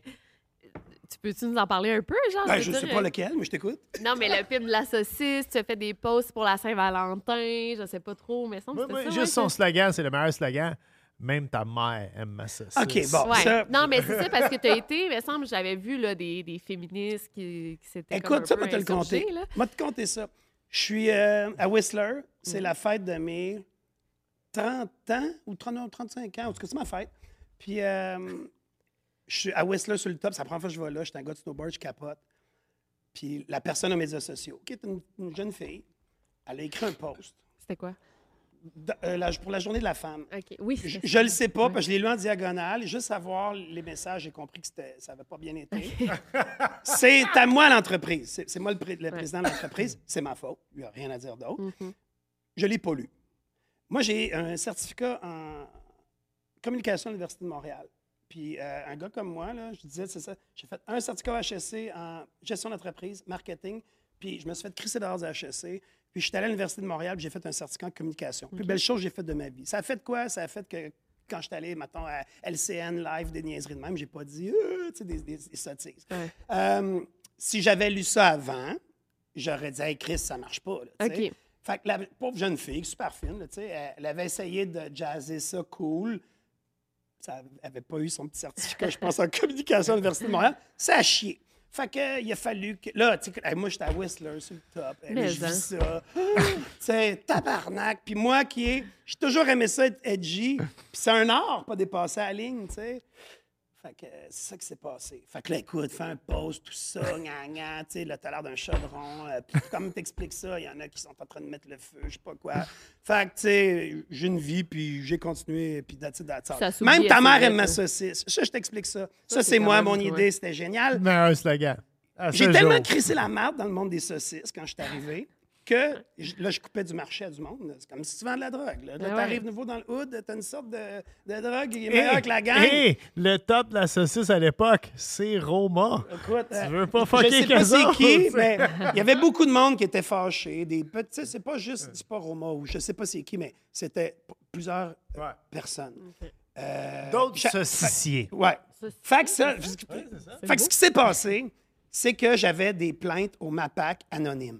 tu peux-tu nous en parler un peu, genre? Ben, je dire, sais pas lequel, mais je t'écoute. Non, mais le film de la saucisse, tu as fait des posts pour la Saint-Valentin, je sais pas trop, mais semble que juste ouais, son slogan, c'est le meilleur slogan. Même ta mère aime ma saucisse. OK, bon. Ouais. Ça- Non, mais c'est ça, parce que tu as été, il me semble, j'avais vu là, des, des féministes qui, qui s'étaient comme un Écoute, ça, moi, te le compter. là. Moi, te compter ça. Je suis euh, à Whistler. C'est Mm. la fête de mes 30 ans ou 30, non, 35 ans. En tout cas, c'est ma fête. Puis, euh, je suis à Whistler sur le top. C'est la première fois que je vais là. Je suis un gars de snowboard, je capote. Puis, la personne aux médias sociaux, qui est une, une jeune fille, elle a écrit un post C'était quoi? euh, la- pour la journée de la femme. OK, oui. Je, ça. le sais pas, Ouais. parce que je l'ai lu en diagonale. Juste à voir les messages, j'ai compris que c'était- ça n'avait pas bien été. c'est à moi l'entreprise. C'est, c'est moi le, pré- le président de l'entreprise. C'est ma faute. Il n'y a rien à dire d'autre. Mhm. Je ne l'ai pas lu. Moi, j'ai un certificat en communication à l'Université de Montréal. Puis euh, un gars comme moi, là, je disais, c'est ça, j'ai fait un certificat HSC en gestion d'entreprise, marketing, puis je me suis fait crisser dehors de HSC. Puis je suis allé à l'Université de Montréal, puis j'ai fait un certificat en communication. Plus belle chose que j'ai faite de ma vie. Ça a fait quoi? Ça a fait que quand je suis allé, mettons, à LCN Live, des niaiseries de même, j'ai pas dit, Euh tu sais, des, des- des sottises. Ouais. Euh, si j'avais lu ça avant, j'aurais dit, hey, Chris, ça marche pas. là. OK. Fait que la pauvre jeune fille, super fine, là, tu sais, elle, elle avait essayé de jazzer ça cool. Ça n'avait pas eu son petit certificat, je pense, en communication à l'Université de Montréal. Ça a chié. Fait que, il a fallu que. Là, tu sais, moi, j'étais à Whistler sur le top. Mais je vis hein. ça. tu sais, tabarnak. Puis moi, qui est. J'ai toujours aimé ça être edgy. Puis c'est un art, pas dépasser la ligne, tu sais. Fait que euh, c'est ça qui s'est passé. Fait que là, écoute, fais un post, tout ça, gna gna, tu sais, là, t'as l'air d'un chaudron. euh, puis comme t'expliques ça, il y en a qui sont en train de mettre le feu, je sais pas quoi. Fait que, tu sais, j'ai une vie, puis j'ai continué, puis that's it, that's all. Ça s'oublie Même ta assez mère aime ma saucisse. Ça, je t'explique ça. Ça, c'est c'est quand moi, même- mon idée, c'était génial. Meilleur slogan. À J'ai tellement jour. crissé la merde dans le monde des saucisses quand je suis arrivé que je- là, je coupais du marché à du monde. C'est comme si tu vends de la drogue. Là, Là, ouais. t'arrives nouveau dans le hood, t'as une sorte de, de drogue qui est meilleure que la gang. Hey, le top de la saucisse à l'époque, c'est Roma. Écoute, euh, veux pas je fucker sais pas c'est qui, tu mais il y avait beaucoup de monde qui était fâché. Des petits, tu c'est pas juste, c'est pas Roma ou je sais pas c'est qui, mais c'était plusieurs euh, Ouais. personnes. Euh, D'autres saucissiers. Ouais. Fait que ça, fait que ce qui s'est passé, c'est que j'avais des plaintes au MAPAC anonymes.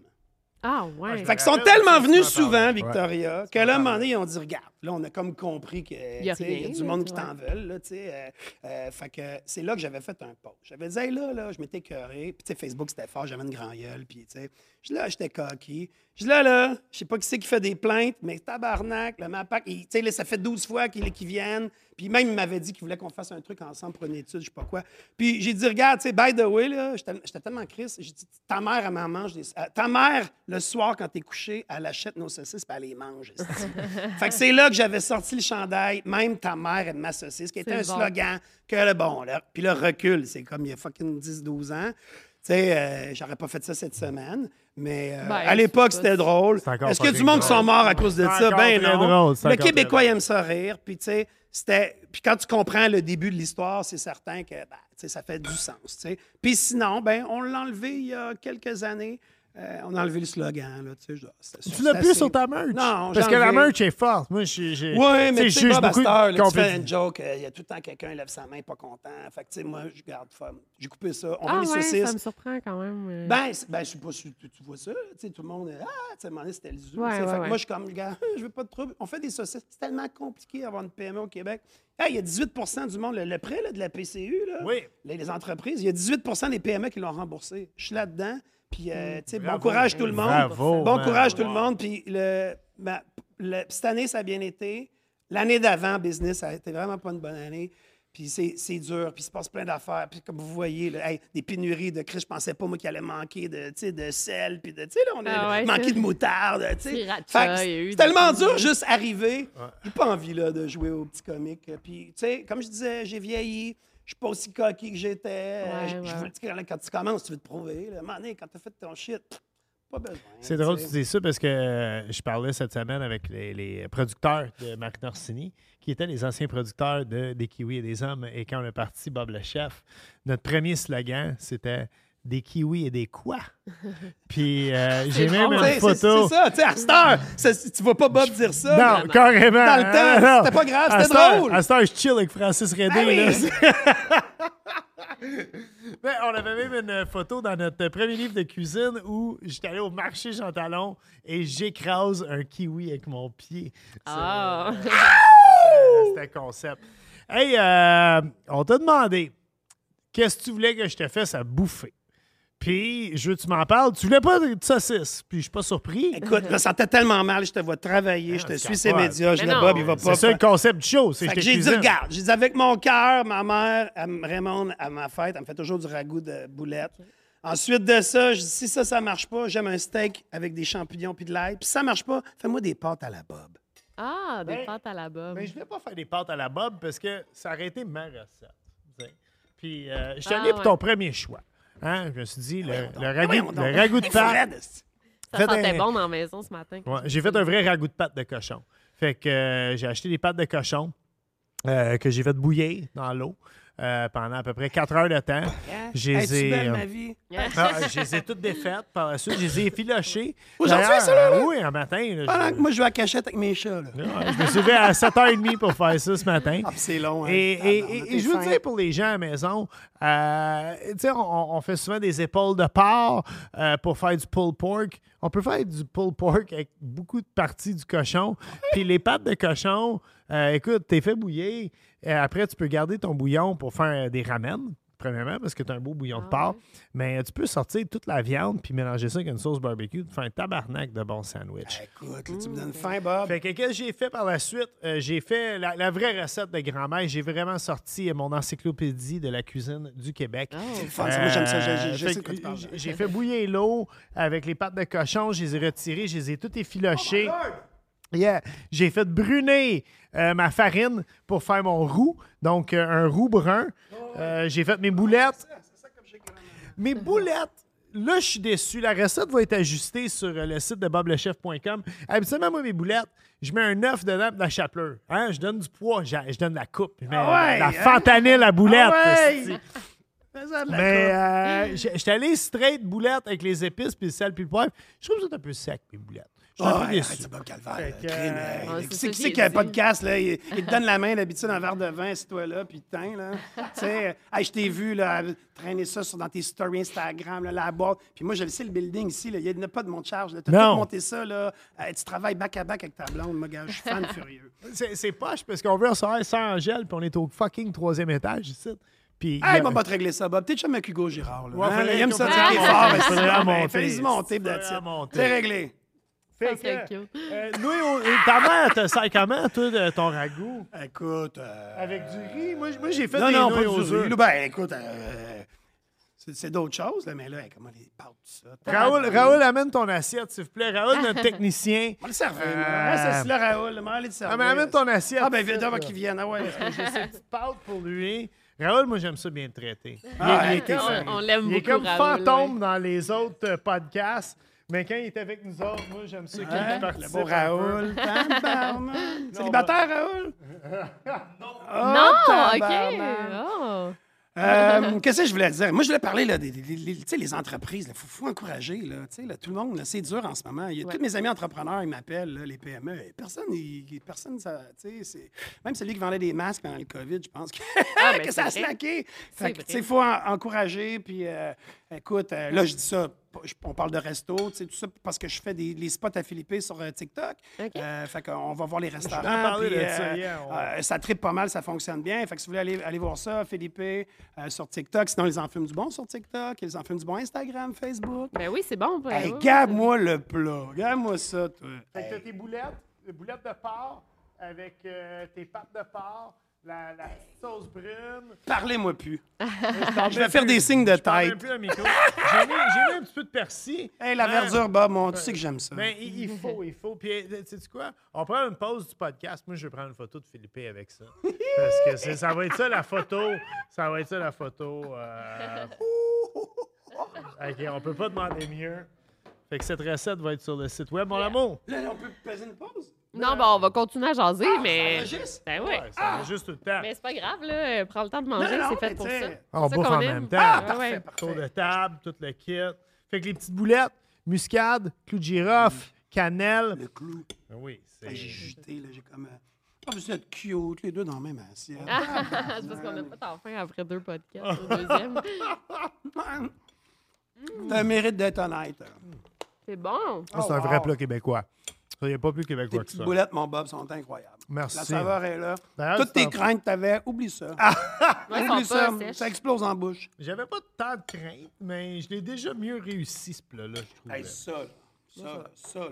Ah, ouais. Fait qu'ils sont tellement venus souvent. Victoria, que là, à un moment donné, ils ont dit Regarde, là, on a comme compris qu'il y a y, a du monde qui t'en veulent. Là, euh, euh, fait que c'est là que j'avais fait un post. J'avais dit Hey, là, là, je m'étais écœuré. Puis, Facebook, c'était fort, j'avais une grand gueule. Puis, tu sais, là, j'étais coquille. Je là, là, je sais pas qui c'est qui fait des plaintes, mais tabarnak, le MAPAC, tu sais, ça fait 12 fois qu'ils qu'ils viennent. Puis même, il m'avait dit qu'il voulait qu'on fasse un truc ensemble pour une étude, je sais pas quoi. Puis j'ai dit, regarde, tu sais, by the way, là, j'étais tellement triste. J'ai dit, ta mère, elle m'en mange des... euh, Ta mère, le soir, quand t'es couché, elle achète nos saucisses puis elle les mange. fait que c'est là que j'avais sorti le chandail. Même ta mère aime ma saucisse, qui était un bon. slogan que le bon, là. Puis le recul, c'est comme il y a fucking 10-12 ans. Tu sais, euh, j'aurais pas fait ça cette semaine, mais euh, Ben, à l'époque, c'était drôle. Est-ce qu'il y a du monde qui sont morts à cause de ça? Ben non. drôle, Le Québécois, aime ça rire. Puis, tu sais, c'était... Puis quand tu comprends le début de l'histoire, c'est certain que ben, tu sais, ça fait du sens. tu sais. Puis sinon, ben, on l'a enlevé il y a quelques années. Euh, on a enlevé le slogan. Là, tu sais, je- Tu l'as plus assez- sur ta merch. Non, Parce que la merch est forte. Moi, j'ai. j'ai- Oui, mais tu sais, Bob, beaucoup là, tu fais une joke, euh, il y a tout le temps quelqu'un qui lève sa main pas content. Fait que, tu sais, moi, je garde femme. J'ai coupé ça. On Ah, les ouais, saucisses. ça me surprend quand même. euh. Ben, ben, je sais pas si tu, tu vois ça. Tu sais, tout le monde, ah, tu sais, à un moment donné, c'était le zoo. Ouais, ouais, fait que ouais. moi, je suis comme, gars, je veux pas de trouble. On fait des saucisses. C'est tellement compliqué d'avoir une PME au Québec. Hey, il y a 18% du monde, le, le prêt là, de la PCU, là, Oui. les, les entreprises, il y a 18% des PME qui l'ont remboursé. Je suis là-dedans. Puis, euh, tu sais, bon courage tout le monde. Bravo, bon man. courage tout le monde. Puis, le, le- cette année, ça a bien été. L'année d'avant, business, ça a été vraiment pas une bonne année. Puis c'est c'est dur, puis il se passe plein d'affaires. Puis comme vous voyez, là, hey, des pénuries de cris, je pensais pas, moi, qu'il allait manquer de, tu sais, de sel, puis de, tu sais, là, on a Ah ouais, manqué de moutarde, tu sais. Sriracha, Fait que il y a eu C'est tellement dur, juste arriver. J'ai pas envie, là, de jouer au petit comique. Puis, tu sais, comme je disais, j'ai vieilli. Je suis pas aussi coquille que j'étais. Euh, Ouais, je- je veux- quand, tu commences, tu veux te prouver. Là. À quand tu as fait ton shit, pas besoin. C'est drôle que tu dis ça parce que euh, je parlais cette semaine avec les, les producteurs de Marc Norsini, qui étaient les anciens producteurs de Des Kiwis et des Hommes. Et quand on est parti, Bob le chef, notre premier slogan, c'était Des Kiwis et des quoi? Puis euh, j'ai même une photo. c'est ça, tu sais, à cette heure, ça- tu vois pas Bob dire ça. Non, mais- carrément. Dans le temps, c'était pas grave, c'était drôle. À cette heure, je chill avec Francis Redé. Oui. là. Mais on avait même une photo dans notre premier livre de cuisine où j'étais allé au marché Jean Talon et j'écrase un kiwi avec mon pied. Ah! Euh, C'était concept. Hey, euh, on t'a demandé qu'est-ce que tu voulais que je te fasse à bouffer? Puis, je veux que tu m'en parles. Tu voulais pas de saucisse. Puis, je suis pas surpris. Écoute, je me sentais tellement mal, je te vois travailler, je te Ah, suis ces capable. médias, je le. Bob, il va pas. C'est ça le concept du show. C'est Fait que que je j'ai te dit, regarde, j'ai dit avec mon cœur, ma mère, Raymond, à ma fête, elle me fait toujours du ragoût de boulettes. Ensuite de ça, je dis, si ça, ça marche pas, j'aime un steak avec des champignons puis de l'ail. Puis si ça marche pas, fais-moi des pâtes à la Bob. Ah, des Ben, pâtes à la bob. Mais je voulais pas faire des pâtes à la bob parce que ça aurait été ma recette. Puis, euh, je suis Ah, pour ton premier choix. Hein? Je me suis dit, le, ragoût, le de pâte. Ça sentait un- bon dans la maison ce matin. Ouais, j'ai fait un vrai ragoût de pâte de cochon. Fait que euh, j'ai acheté des pâtes de cochon euh, que j'ai fait bouillir dans l'eau. Euh, pendant à peu près 4 heures de temps. Je les Es-tu ai, belle, euh, vie? ah, je les ai toutes défaites par la suite. Je les ai effilochées. Aujourd'hui, ça, là, là? euh, Oui, un matin. là, Pendant je- que moi, je vais à cachette avec mes chats. Là. Ouais, je me suis levé à 7h30 pour faire ça ce matin. Ah, c'est long. Hein? Et, et- Tabarnak, et- t'es et je veux dire pour les gens à la maison, euh, tu sais, on, on fait souvent des épaules de porc euh, pour faire du pulled pork. On peut faire du pulled pork avec beaucoup de parties du cochon. Puis les pattes de cochon, euh, écoute, t'es fait bouillir. Euh, après, tu peux garder ton bouillon pour faire des ramen. Premièrement, parce que tu as un beau bouillon de porc. Mais euh, tu peux sortir toute la viande puis mélanger ça avec une sauce barbecue. Tu fais un tabarnak de bons sandwichs. Écoute, là, tu me donnes faim, Bob. Fait que qu'est-ce que j'ai fait par la suite? Euh, j'ai fait la, la vraie recette de grand-mère. J'ai vraiment sorti mon encyclopédie de la cuisine du Québec. C'est le fun, ça. Moi, j'aime ça. J'ai- fait fait bouillir l'eau avec les pattes de cochon. Je les ai retirées. Je les ai toutes effilochées. Yeah. J'ai fait bruner euh, ma farine pour faire mon roux. Donc, euh, un roux brun. Euh, j'ai fait mes boulettes. Mes boulettes. Là, je suis déçu. La recette va être ajustée sur euh, le site de boblechef.com. Habituellement, moi, mes boulettes, je mets un œuf dedans de la chapelure. Hein? Je donne du poids, je, je donne la coupe. Je mets ouais, la hein? fentanyl à boulette. Ah ouais! Mais euh, j'étais allé straight boulette avec les épices puis le sel puis le poivre. Je trouve que c'est un peu sec, mes boulettes. Je suis un Ah, peu déçu. c'est Bob Calvaire. Fait là, que, crime, euh. Ouais, c'est qui c'est qui a un dit. podcast, là? Il, il te donne la main, d'habitude, un verre de vin, c'est toi là, puis teint, là. tu sais, hey, je t'ai vu, là, traîner ça sur, dans tes stories Instagram, là, la boîte. Puis moi, je le sais, le building ici, là, il n'y a pas de monte charge. Tu as Non. tout monté ça, là. Tu travailles back à back avec ta blonde, moi, gars. Je suis fan furieux. C'est c'est poche parce qu'on veut recevoir sans Angèle puis on est au fucking troisième étage ici. Puis, Hey, il y a- on va te régler ça, Bob. T'es chum avec Hugo Girard, là. Ouais, Hein, il aime ça, est fort. Fais-y monter. C'est réglé. Fait que, cute. euh, nous, on- ta mère te sert comment, toi, de ton ragoût? Écoute. euh, Avec du riz? Moi, moi j'ai fait non, des non, nouilles pas aux du œufs. Ben, écoute, euh, c'est c'est d'autres choses, là, mais là, comment les pâtes, tout ça? Raoul, Raoul, amène ton assiette, s'il vous plaît. Raoul, notre technicien. On le servir. Euh, assis là, Raoul. Servir. Ah, mais amène ton assiette. Ah, ben, viens là. qu'il vienne. Ah, ouais. J'ai ces petites pâtes pour lui. Raoul, moi, j'aime ça bien le traiter. Ah, il est. On, on l'aime il est beaucoup, comme Raoul, fantôme ouais. dans les autres euh, podcasts, mais quand il est avec nous autres, moi, j'aime ça qu'il Hein? participe. Le beau. Raoul. Célibataire, Raoul? Non, Oh, OK. tabarnak. Oh. Euh, Qu'est-ce que je voulais dire? Moi, je voulais parler là, des, des- des- des- tu sais, les entreprises. Il faut, faut encourager. Là, tu sais, là, tout le monde, c'est dur en ce moment. Il y a, Tous mes amis entrepreneurs, ils m'appellent, les PME. et Personne, il- personne ça, même celui qui vendait des masques pendant le COVID, je pense que, Ah, que ça a slacké. Il faut en- encourager. Puis, euh, écoute, euh, là, je dis ça. On parle de resto, tu sais, tout ça, parce que je fais des les spots à Philippe sur euh, TikTok. OK. Euh, fait qu'on va voir les restaurants. puis, de ça on- euh, ça tripe pas mal, ça fonctionne bien. Fait que si vous voulez aller, aller voir ça, Philippe, euh, sur TikTok. Sinon, les enfumes du bon sur TikTok. Les enfumes du bon Instagram, Facebook. Ben oui, c'est bon. ben Hey, ouais. garde-moi le plat. Garde-moi ça, toi. Fait que t'as tes boulettes, des boulettes de porc avec euh, tes pâtes de porc, la, la petite sauce brune. Parlez-moi plus. Je vais faire des signes de tête. J'ai mis, j'ai mis un petit peu de persil. Hey, la Hein? verdure, Bob, mon, tu sais que j'aime ça. Ben, il, il faut, il faut. Puis, euh, sais-tu quoi? On prend une pause du podcast. Moi, je vais prendre une photo de Philippe avec ça. Parce que c'est- ça va être ça, la photo. Ça va être ça, la photo. euh, OK, on peut pas demander mieux. Fait que cette recette va être sur le site web, mon amour. Là, on peut peser une pause? Non, ben on va continuer à jaser, mais. enregistre? Ben oui. Ouais, ça va juste tout le temps. Mais c'est pas grave, là. euh, Prends le temps de manger, Non, c'est fait pour tu sais, ça. On C'est ça bouffe qu'on en aime. même temps. Ah, parfait, ouais. parfait. Tour de table, tout le kit. Fait que les petites boulettes, muscade, clou de girofle, cannelle. Le clou. Ah Oui, c'est. Hey, J'ai juté, là, j'ai comme... euh, Ah, vous êtes cute, les deux dans la même assiette. Ah, c'est parce qu'on n'a pas tant faim après deux podcasts au deuxième. T'as le mérite d'être honnête. C'est bon. Ah, c'est un vrai plat québécois. Il n'y a pas plus Tes québécois que petites ça. boulettes, mon Bob, sont incroyables. Merci. La saveur est là. D'ailleurs, Toutes c'est tes en- craintes que t'avais, oublie ça. Ouais, ils oublie sont pas ça. sèches. Ça explose en bouche. J'avais pas tant de crainte, mais je l'ai déjà mieux réussi, ce plat-là, je trouve. Hey, ça, là, ça, là, ça, là.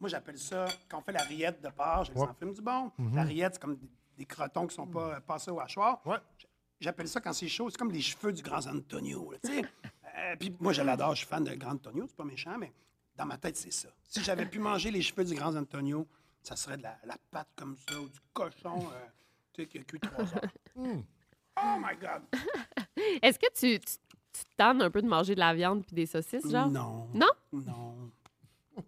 Moi, j'appelle ça, quand on fait la rillette de porc, j'ai les du bon. La rillette, c'est comme des, des crotons qui sont pas euh, passés au hachoir. Ouais. J'appelle ça, quand c'est chaud, c'est comme les cheveux du Grand Antonio. là, tu sais. Euh, Puis moi, je l'adore, je suis fan de Grand Antonio, c'est pas méchant, mais dans ma tête, c'est ça. Si j'avais pu manger les cheveux du Grand Antonio, ça serait de la, la pâte comme ça, ou du cochon, euh, tu sais, qui a cuit trois heures. Oh my God! Est-ce que tu, tu, tu te tannes un peu de manger de la viande puis des saucisses, genre? Non. Non? Non.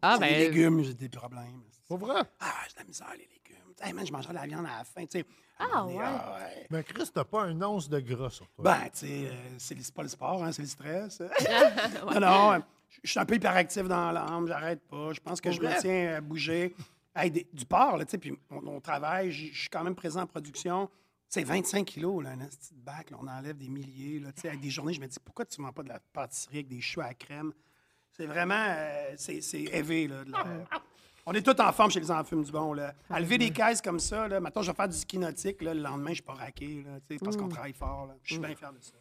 Ah, les ben. légumes, j'ai des problèmes. Pour vrai? Ah, j'ai de la misère, les légumes. Hey, man, je mangerai de la viande à la fin. tu sais. Ah, ouais. ah, ouais. Mais Chris, t'as pas un once de gras sur toi. Ben, tu sais, euh, c'est c'est pas le sport, hein, c'est le stress. non, non, euh, je suis un peu hyperactif dans l'âme, j'arrête pas. Je pense que je me tiens à bouger. Hey, des- du porc, là, tu sais, puis on, on travaille, je suis quand même présent en production. C'est 25 kilos, là, un petit bac, là, on enlève des milliers. Là, tu sais, avec des journées, je me dis, pourquoi tu ne vends pas de la pâtisserie avec des choux à crème? C'est vraiment, euh, c'est c'est élevé, là. de la- On est tous en forme chez les enfants du bon, là. À lever des caisses comme ça, là, maintenant je vais faire du ski nautique, là, le lendemain, je suis pas raqué, là, tu sais, parce qu'on travaille fort, là. Je suis bien fier de ça.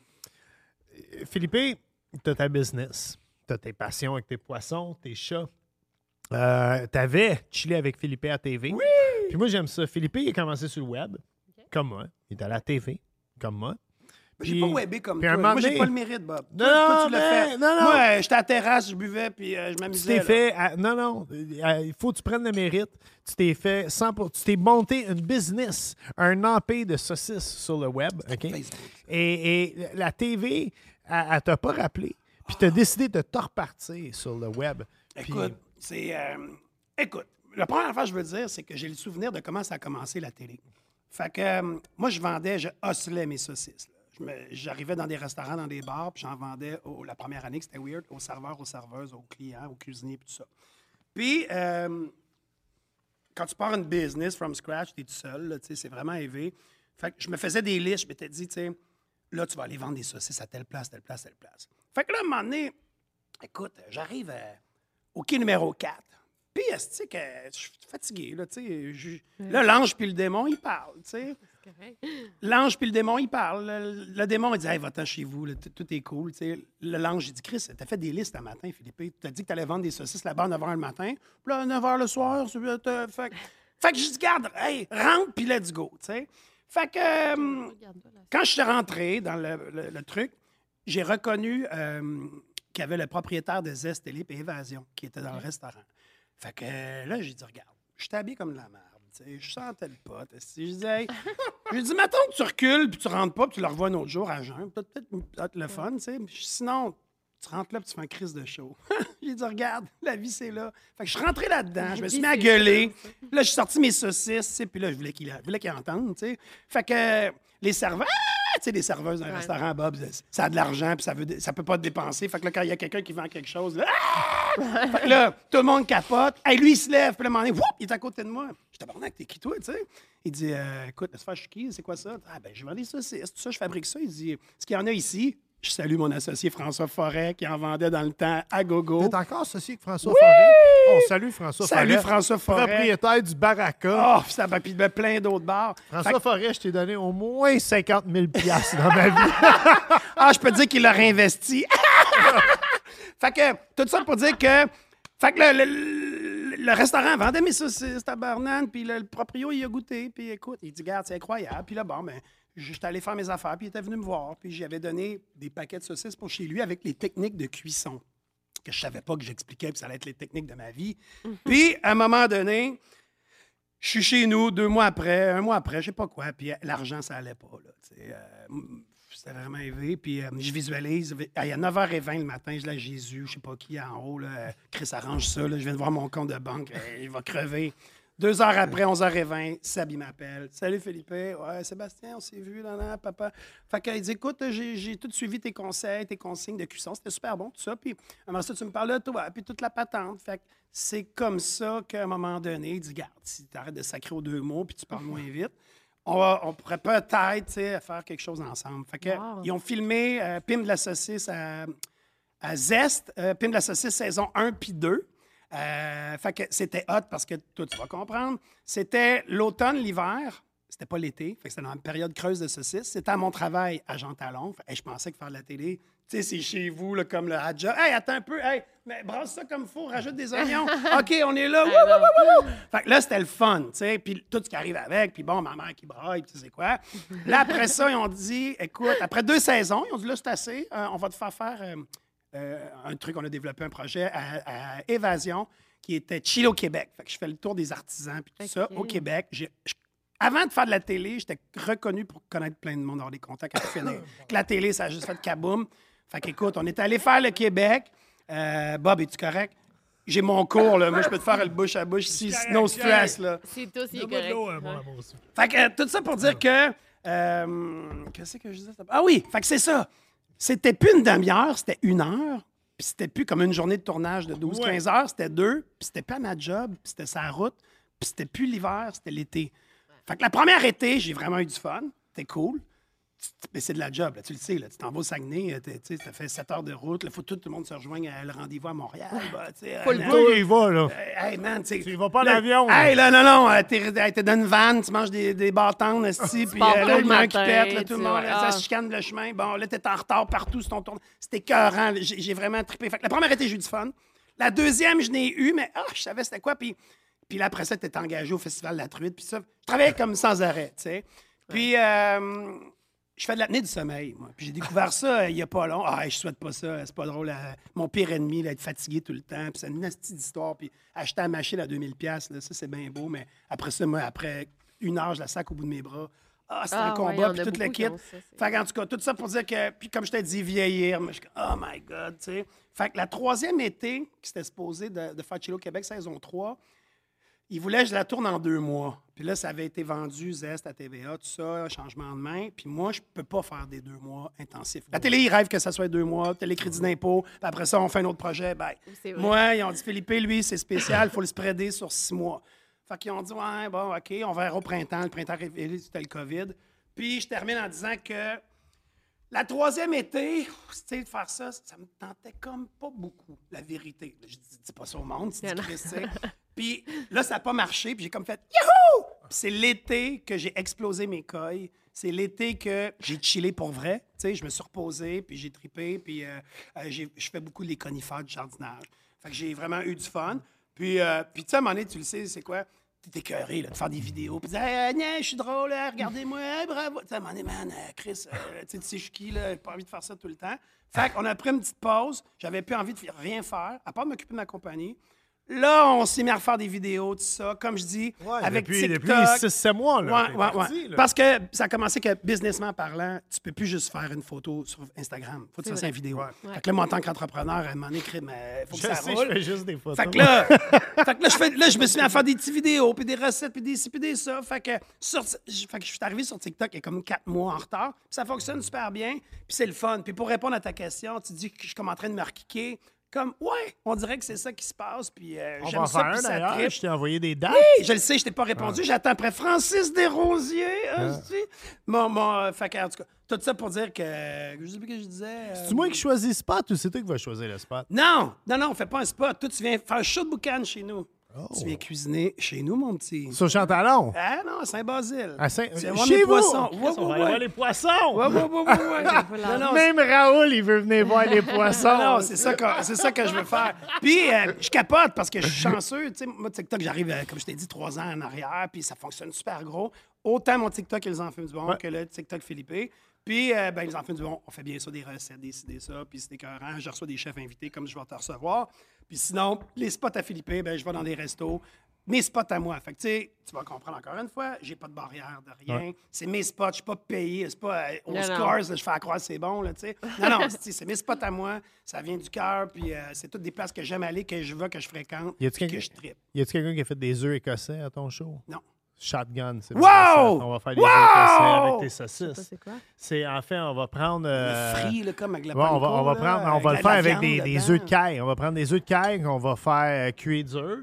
Philippe, tu as ta business. Tu as tes passions avec tes poissons, tes chats. Euh, tu avais chillé avec Philippe à TV. Oui! Puis moi, j'aime ça. Philippe, il a commencé sur le web, comme moi. Il est allé à la TV, comme moi. J'ai pas webé comme toi. Moi, j'ai pas le mérite, Bob. Non, Toi, toi, tu mais- l'as fait. non, non. Moi, euh, j'étais à la terrasse, je buvais, puis euh, je Tu m'amusais. t'es là. fait. à- non, non. euh, Il faut que tu prennes le mérite. Tu t'es fait 100 pour- Tu t'es monté une business, un empire de saucisses sur le web. OK? Et, et la TV, elle, elle t'a pas rappelé. Puis tu as décidé de te repartir sur le web. Écoute, c'est. euh, écoute, la première affaire que je veux dire, c'est que j'ai le souvenir de comment ça a commencé la télé. Fait que euh, moi, je vendais, je hustlais mes saucisses. J'arrivais dans des restaurants, dans des bars, puis j'en vendais au- la première année, c'était weird, aux serveurs, aux serveuses, aux clients, aux cuisiniers, puis tout ça. Puis, euh, quand tu pars une business from scratch, tu es tout seul, c'est vraiment élevé. Fait que je me faisais des listes, je m'étais dit, tu sais, là, tu vas aller vendre des saucisses à telle place, telle place, telle place. Fait que là, à un moment donné, écoute, j'arrive euh, au quai numéro 4. Puis, est-ce que je suis fatigué, là, tu sais. Là, l'ange puis le démon, ils parlent, tu sais. L'ange puis le démon, ils parlent. Le, le démon, il dit Hey, va-t'en chez vous, là, tout, est cool. tu sais. Le l'ange, il dit Chris, t'as fait des listes un matin, Philippe. Tu as dit que tu allais vendre des saucisses là-bas à 9 h le matin. Puis là, à 9 h le soir, c'est- euh, t'as- fait, que- fait que je dis Garde, hey, rentre, puis let's go. tu sais. Fait que euh, quand je suis rentré dans le, le- le truc, j'ai reconnu euh, qu'il y avait le propriétaire de Zest et Évasion qui était dans le restaurant. Fait que euh, là, j'ai dit Regarde, je suis habillé comme de la merde. Je sentais le pot. esti. Je dis, hey, j'ai dit, mettons que tu recules, puis tu rentres pas, puis tu le revois un autre jour à jeun. Peut-être le fun, tu sais. Sinon, tu rentres là, puis tu fais un crise de show. j'ai dit, regarde, la vie, c'est là. Fait que je suis rentré là-dedans, je me suis mis à gueuler. Là, j'ai sorti mes saucisses, puis là, je voulais je voulais qu'ils entendent, tu sais. Fait que euh, les serveurs, sais, les serveuses d'un restaurant, Bob, ça a de l'argent, puis ça veut, ça peut pas te dépenser. Fait que là, quand il y a quelqu'un qui vend quelque chose, là, ah! Fait que là, tout le monde capote. Hey, lui, il se lève, puis un moment donné, whoop, il est à côté de moi. Je t'abandonne t'es qui, toi, tu sais? Il dit, euh, écoute, laisse faire, je suis qui? C'est quoi ça? Ah, ben, je vends des saucisses, tout ça, je fabrique ça. Il dit, ce qu'il y en a ici, je salue mon associé François Forêt, qui en vendait dans le temps à gogo. T'es encore associé avec François Forêt? Oh, salut François Salut Forêt. François Forêt. Propriétaire du Baraka. Oh, puis ça, puis il y avait plein d'autres bars. Fait François que- Forêt, je t'ai donné au moins 50 000 piastres dans ma vie. Ah, je peux te dire qu'il l'a réinvesti. fait que, tout ça pour dire que. Fait que le, le- le restaurant vendait mes saucisses, tabarnane, puis le, le proprio, il a goûté, puis écoute, il dit, garde, c'est incroyable. Puis là, bon, ben, j'étais allé faire mes affaires, puis il était venu me voir, puis j'avais donné des paquets de saucisses pour chez lui avec les techniques de cuisson que je savais pas que j'expliquais, puis ça allait être les techniques de ma vie. Puis, à un moment donné, je suis chez nous deux mois après, un mois après, je sais pas quoi, puis l'argent, ça allait pas. Là, euh, C'était vraiment élevé. Puis euh, je visualise. Il y a 9h20 le matin, je dis à Jésus, je sais pas qui en haut. Là, euh, Chris arrange ça. là, je viens de voir mon compte de banque. euh, il va crever. Deux heures après, 11h20, Sabi m'appelle. Salut Philippe. Ouais, Sébastien, on s'est vu, là, là, papa. Fait qu'il dit Écoute, j'ai tout suivi tes conseils, tes consignes de cuisson. C'était super bon, tout ça. Puis, après ça, tu me parles de toi, puis toute la patente. Fait que c'est comme ça qu'à un moment donné, il dit Garde, si tu arrêtes de sacrer aux deux mots, puis tu parles moins vite, on, va- on pourrait peut-être faire quelque chose ensemble. Fait que, Wow. ils ont filmé euh, Pim de la saucisse à, à Zest, euh, Pim de la saucisse saison 1 puis 2. Euh, fait que c'était hot parce que toi, tu vas comprendre. C'était l'automne, l'hiver. C'était pas l'été. Fait que c'était dans une période creuse de saucisses. C'était à mon travail à Jean Talon. Fait, hey, je pensais que faire de la télé, tu sais, c'est chez vous, là, comme le hadja. Hey, attends un peu. Hey, mais brasse ça comme faut, rajoute des oignons. OK, on est là. Wouh, wouh, wouh, wouh. Fait que là, c'était le fun, tu sais. Puis tout ce qui arrive avec. Puis bon, ma mère qui braille, tu sais quoi. Là, après ça, ils ont dit, écoute, après deux saisons, ils ont dit, là, c'est assez. Euh, on va te faire faire euh, euh, un truc. On a développé un projet à, à Évasion qui était Chile au Québec. Fait que je fais le tour des artisans, puis tout ça, au Québec. Je- avant de faire de la télé, j'étais reconnu pour connaître plein de monde, avoir des contacts à tout finir. que la télé, ça a juste fait kaboum. Fait qu'écoute, on est allé faire le Québec. Euh, Bob, es-tu correct? j'ai mon cours, là. Moi, je peux te faire le bouche à bouche ici, no stress, là. C'est tout, c'est Donne-moi de l'eau, correct. hein, mon Ouais. amour, aussi. Fait que euh, tout ça pour dire que. euh, Qu'est-ce que je disais? Ah oui, fait que c'est ça. C'était plus une demi-heure, c'était une heure. Puis c'était plus comme une journée de tournage de 12-15 heures, c'était deux. Puis c'était pas ma job, puis c'était sa route. Puis c'était plus l'hiver, c'était l'été. Fait que la première été, j'ai vraiment eu du fun. C'était cool. Mais c'est de la job, là, tu le sais. Là, tu t'en vas au Saguenay, euh, t'es- ça fait 7 heures de route. Il faut que tout le monde se rejoigne à le rendez-vous à Montréal. bah, Faut le euh, Toi, il va, là. Hey, man, tu sais. Tu y vas pas en avion. Hey, là, non, non, euh, t'es t'es dans une vanne, tu manges des, des bâtons, puis euh, là, le un qui matin, pète, là, tout le monde, ah. ça se chicane le chemin. Bon, là, t'es en retard partout sur ton tour. C'était écœurant. J'ai j'ai vraiment trippé. Fait que la première j'ai eu du fun. La deuxième, je n'ai eu, mais ah, je savais c'était quoi. Puis, puis là, après ça, t'étais engagé au Festival de la Truite. Puis ça, je travaillais comme sans arrêt, tu sais. Puis, euh, je fais de l'apnée du sommeil, moi. Puis j'ai découvert ça euh, il n'y a pas long. Ah, je souhaite pas ça. C'est pas drôle. euh, mon pire ennemi, là, être fatigué tout le temps. Puis c'est une nasty d'histoire. Puis acheter la machine à 2000$, piastres, là, ça, c'est bien beau. Mais après ça, moi, après une heure, je la sac au bout de mes bras. Ah, Ah, un ouais, combat. en puis tout le kit. ont ça, c'est- Fait qu'en tout cas, tout ça pour dire que, puis comme je t'ai dit, vieillir, moi, je oh my God, tu sais. Fait que la troisième été, qui s'était supposé de, de faire Chilo Québec saison 3, il voulait que je la tourne en deux mois. Puis là, ça avait été vendu, Zest à TVA, tout ça, changement de main. Puis moi, je peux pas faire des deux mois intensifs. La télé, ils rêvent que ça soit deux mois, télé crédit d'impôt, puis après ça, on fait un autre projet. Vrai. moi, ils ont dit, Philippe, lui, c'est spécial, il faut le spreader sur six mois. Fait qu'ils ont dit, ouais, bon, OK, on verra au printemps. Le printemps c'était le COVID. Puis je termine en disant que la troisième été, tu de faire ça, ça me tentait comme pas beaucoup, la vérité. Je dis, dis pas ça au monde, tu dis Puis là, ça n'a pas marché, puis j'ai comme fait! Puis c'est l'été que j'ai explosé mes coilles. C'est l'été que j'ai chillé pour vrai. Tu sais, je me suis reposé, puis j'ai tripé, puis euh, euh, je fais beaucoup les conifères du jardinage. Fait que j'ai vraiment eu du fun. Puis, euh, puis tu sais, à un moment donné, tu le sais, c'est quoi? T'es écœuré là, de faire des vidéos. Puis, hey, Agnès, je suis drôle, regardez-moi, bravo. Tu sais, à un moment donné, man, euh, Chris, tu sais, je suis qui, là, j'ai pas envie de faire ça tout le temps. Fait qu'on a pris une petite pause. J'avais plus envie de rien faire, à part m'occuper de ma compagnie. Là, on s'est mis à refaire des vidéos, tout ça. Comme je dis, Ouais, avec depuis, TikTok. depuis 6-7 mois, là. Ouais, ouais, ouais. parti, là. Parce que ça a commencé que, businessment parlant, tu peux plus juste faire une photo sur Instagram. faut que ça C'est soit vrai. une vidéo. Ouais. Fait que là, moi, en tant qu'entrepreneur, à un moment donné, crime, euh, faut que Je ça sais, roule. je fais juste des photos. Fait que là, fait que là, je, fais- là, je me suis mis à faire des petites vidéos, puis des recettes, puis des ci, puis des ça. Fait que, sur, je- fait que je suis arrivé sur TikTok il y a comme quatre mois en retard. Puis ça fonctionne super bien, puis c'est le fun. Puis pour répondre à ta question, tu dis que je suis comme en train de me requiquer. Comme, ouais, on dirait que c'est ça qui se passe, puis euh, On j'aime va ça, faire puis un, ça d'ailleurs. Je t'ai envoyé des dates. Je le sais, je t'ai pas répondu. J'attends après Francis Desrosiers. hostie. Mon, mon, euh, fait que, en tout cas, tout ça pour dire que. Je sais plus ce que je disais. euh, C'est moi qui choisis le spot ou c'est toi qui vas choisir le spot? Non, non, non, on fait pas un spot. Toi, tu viens faire un show de boucan chez nous. Oh. Tu viens cuisiner chez nous, mon petit. Sur Chantalon? Ah non, à Saint-Basile. À Saint... Tu viens voir Chez vous? poissons. Ouais, on va ouais, aller voir les poissons! Ouais, ouais, ouais, non, non, Même Raoul, il veut venir voir les poissons. Non, c'est ça, que- c'est ça que je veux faire. Puis, euh, je capote parce que je suis chanceux. Tu sais, moi, TikTok, j'arrive, euh, comme je t'ai dit, trois ans en arrière, puis ça fonctionne super gros. Autant mon TikTok et les enfants du bon Ouais. que le TikTok Philippe. Puis, euh, ben, les enfants du bon, on fait bien ça, des recettes, des des ça, puis c'est écœurant. Je reçois des chefs invités comme je vais te recevoir. Puis sinon, les spots à Philippe, ben, je vais dans des restos. Mes spots à moi. Fait que, tu sais, tu vas comprendre encore une fois, j'ai pas de barrière de rien. C'est mes spots, je suis pas payé. C'est pas euh, aux scores, je fais à croire c'est bon, là, tu sais. Non, non, c'est mes spots à moi. Ça vient du cœur, puis euh, c'est toutes des places que j'aime aller, que je veux, que je fréquente, Y que je tripe. Y a-tu quelqu'un qui a fait des œufs écossais à ton show? Non. Shotgun, c'est Wow! On va faire des Wow! avec tes saucisses. c'est quoi? C'est en fait, on va prendre. euh, Le frit, là, comme avec la ouais, on va, on va prendre, on va le faire avec des, œufs de caille. On va prendre des œufs de caille qu'on va faire euh, cuire dur.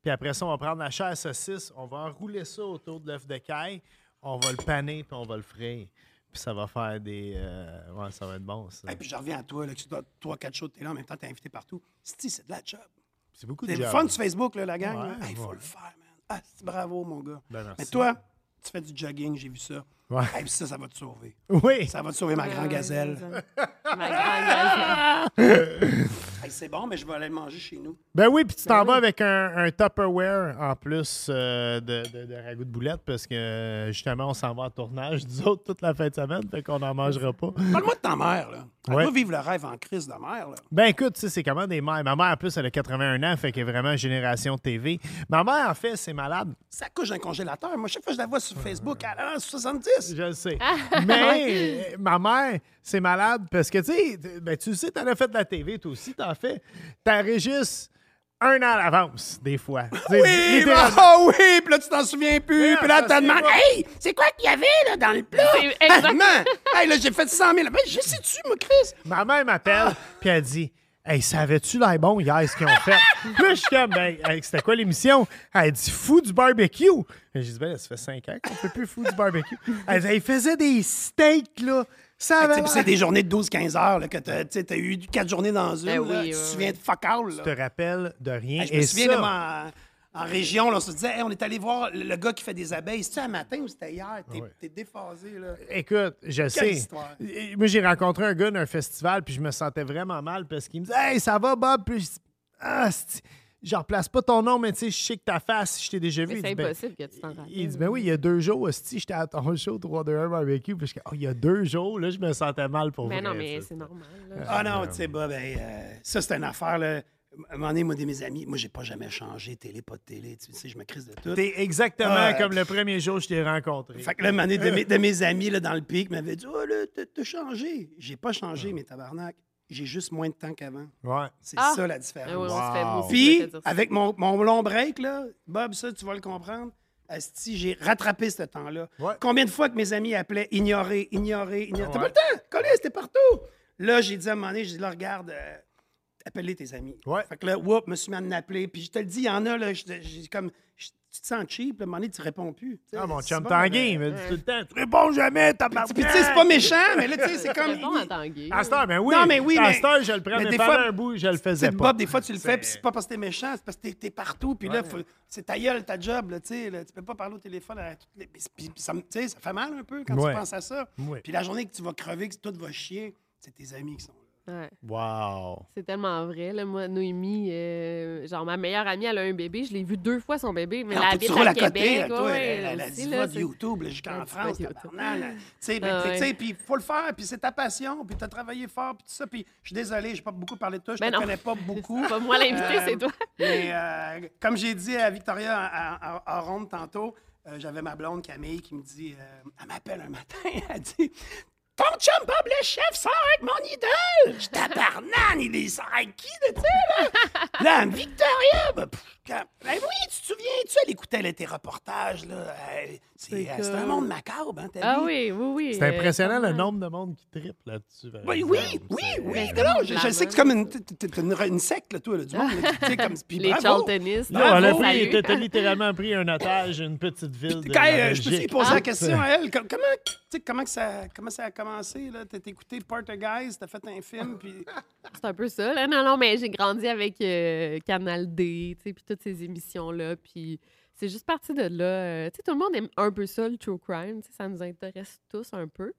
Puis après ça, on va prendre la chair à saucisse. On va enrouler ça autour de l'œuf de caille. On va le paner puis on va le frire. Puis ça va faire des. euh, ouais, ça va être bon. ça. Et puis je reviens à toi, là, que tu dois trois, quatre shows, t'es là, en même temps, t'es invité partout. C'est c'est de la job. C'est beaucoup de C'est le job. fun sur Facebook, là, la gang. Ouais, Il faut ouais. le faire, man. Ah, c'est bravo, mon gars. Ben, merci. Mais toi, tu fais du jogging, j'ai vu ça. Ouais. Hey, puis ça, ça va te sauver. Oui. Ça va te sauver, ma grande gazelle. Ma grande gazelle. Hey, c'est bon, mais je vais aller le manger chez nous. Ben oui, puis tu t'en vas avec un, un Tupperware en plus euh, de, de, de ragoût de boulettes parce que justement, on s'en va en tournage, nous autres, toute la fin de semaine, fait qu'on n'en mangera pas. Parle-moi de ta mère, là. Elle Ouais. doit vivre le rêve en crise de mère, là. Ben écoute, tu sais, c'est comment des mères. Ma mère, en plus, elle a 81 ans, fait qu'elle est vraiment génération TV. Ma mère, en fait, c'est malade. Ça couche d'un congélateur. Moi, chaque fois que je la vois sur Facebook, elle a 70. Je le sais. Mais euh, ma mère, c'est malade parce que, tu sais, ben, tu le sais, t'en as fait de la TV, toi aussi, t'en fais. T'enregistres un an à l'avance, des fois. Sais, Oui, ah oui, puis là, tu t'en souviens plus. Ouais, Puis là, demandes, pas- hey, c'est quoi qu'il y avait là, dans le plat? C'est exact- Ah, man, hey, là, j'ai fait 100 000. Ben, je sais-tu, moi, Chris? Ma mère m'appelle, puis elle dit Hey, savais-tu l'air bon hier, ce qu'ils ont fait? Puis là, je suis comme, ben, hey, c'était quoi l'émission? Elle dit Fou du barbecue. Et J'ai dit, ben, ça fait 5 ans qu'on fait plus fou du barbecue. Elle dit, Hey, il faisait des steaks, là. Ça Tu c'est des journées de 12-15 heures, là, que t'as tu sais, t'as eu 4 journées dans une. Ben oui, là, ouais, tu te souviens de fuck all. Je là. te rappelle de rien. Hey, je Et me souviens, ça, moi, en, en région, là, on se disait, Hey, on est allé voir le, le gars qui fait des abeilles. C'était un matin ou c'était hier? T'es déphasé, là. Écoute, je sais. histoire. Moi, j'ai rencontré un gars d'un festival, puis je me sentais vraiment mal parce qu'il me dit Hey, ça va, Bob? Puis je dis Ah, c'est- je replace pas ton nom, mais tu sais, je sais que ta face, je t'ai déjà vu. Mais c'est Ben, impossible que tu t'en rappelles. Il dit, ben oui, il y a deux jours, hostie, j'étais à ton show 3-2-1 barbecue. Puis je dis, oh, il y a deux jours, là, je me sentais mal pour Mais vrai. non, mais c'est normal. là. Ah non, tu sais, Bob, hey, euh, ça, c'est une affaire, là. À un moment donné, moi, de mes amis, moi, j'ai pas jamais changé, télé, pas de télé, tu sais, je me crise de tout. T'es exactement comme le premier jour que je t'ai rencontré. Fait que là, un moment donné, de mes, de mes amis là, dans le pic m'avaient dit Oh, là, t'as- changé. J'ai pas changé, mes tabarnak. J'ai juste moins de temps qu'avant. Ouais. C'est Ah! ça la Ah différence. oui, Puis, avec mon, mon long break, là, Bob, ça, tu vas le comprendre. Asti, j'ai rattrapé ce temps-là. Ouais. Combien de fois que mes amis appelaient ignorer, ignorer, ignorer? T'as Ouais. pas le temps! Collé, c'était partout! Là, j'ai dit à un moment donné, j'ai dit, là, regarde, euh, appelle-les tes amis. Ouais. Fait que là, whoop, me suis mis à en appeler. Puis je te le dis, il y en a, là, je- j'ai comme, tu te sens cheap, un moment donné, tu réponds plus. Ah, mon chum bon, Tanguy, il mais- me dit tout le temps, tu réponds jamais, t'as pas Puis tu sais, c'est pas méchant, mais là, tu sais, c'est comme. Réponds à Tanguy. À heure, ben oui. Non, mais oui, À je le prenais mais des fois- un bout, je le faisais pas. Bob, des fois, tu le fais, puis c'est pas parce que t'es méchant, c'est parce que t'es, partout, puis là, faut- c'est ta gueule, ta job, là, tu sais, tu peux pas parler au téléphone à toutes les... Puis, ça, me- tu sais, ça fait mal un peu quand Ouais. tu penses à ça. Ouais. Puis la journée que tu vas crever, que tout va chier, c'est tes amis qui sont là. Ouais. Wow. C'est tellement vrai. Là. Moi, Noémie, euh, genre ma meilleure amie, elle a un bébé. Je l'ai vu deux fois son bébé, mais elle Alors, habite tu à côté, Québec. là, toi, ouais, la, la aussi, diva là, de c'est- YouTube, là, jusqu'en La France, de. Tu sais, Ah tu puis faut le faire, puis c'est ta passion, puis t'as travaillé fort, puis tout ça, puis je suis désolé, j'ai pas beaucoup parlé de toi, je Ben te non. connais pas beaucoup. C'est pas moi l'invité, Euh, c'est toi. Mais euh, comme j'ai dit à Victoria en, en- en ronde tantôt, euh, j'avais ma blonde Camille qui me dit, euh, elle m'appelle un matin, elle dit Ton chum Bob le chef sort avec mon idole! Je tabarnane, il est sort avec qui, tu sais, là? Là, Victoria! Ben, pff, quand- ben oui, tu te souviens-tu? Elle écoutait là, tes reportages, là? Elle- C'est C'est euh, c'est un cool. monde macabre, hein, ta Ah vie? oui, oui, oui. C'est euh, impressionnant le nombre de monde qui triple là-dessus. par Oui, exemple. oui, oui, C'est- oui. Non, non, je, sais que c'est comme une, secte, là, toi, là, du monde. là, tu sais, comme, puis Les bravo. Charltonistes. Là, elle a Bravo. pris, Salut. t'as- t'as littéralement pris un otage, une petite ville. De Quand, la euh, je peux Belgique. lui poser Ah. la question à elle. com- Comment, tu sais, comment, que ça, comment ça a commencé? Là? T'as écouté Guys, t'as fait un film, puis... C'est un peu ça. Là. Non, non, mais j'ai grandi avec euh, Canal D, tu sais, puis toutes ces émissions-là. Puis c'est juste parti de là. euh, tu sais, tout le monde aime un peu ça, le true crime. Ça nous intéresse tous un peu.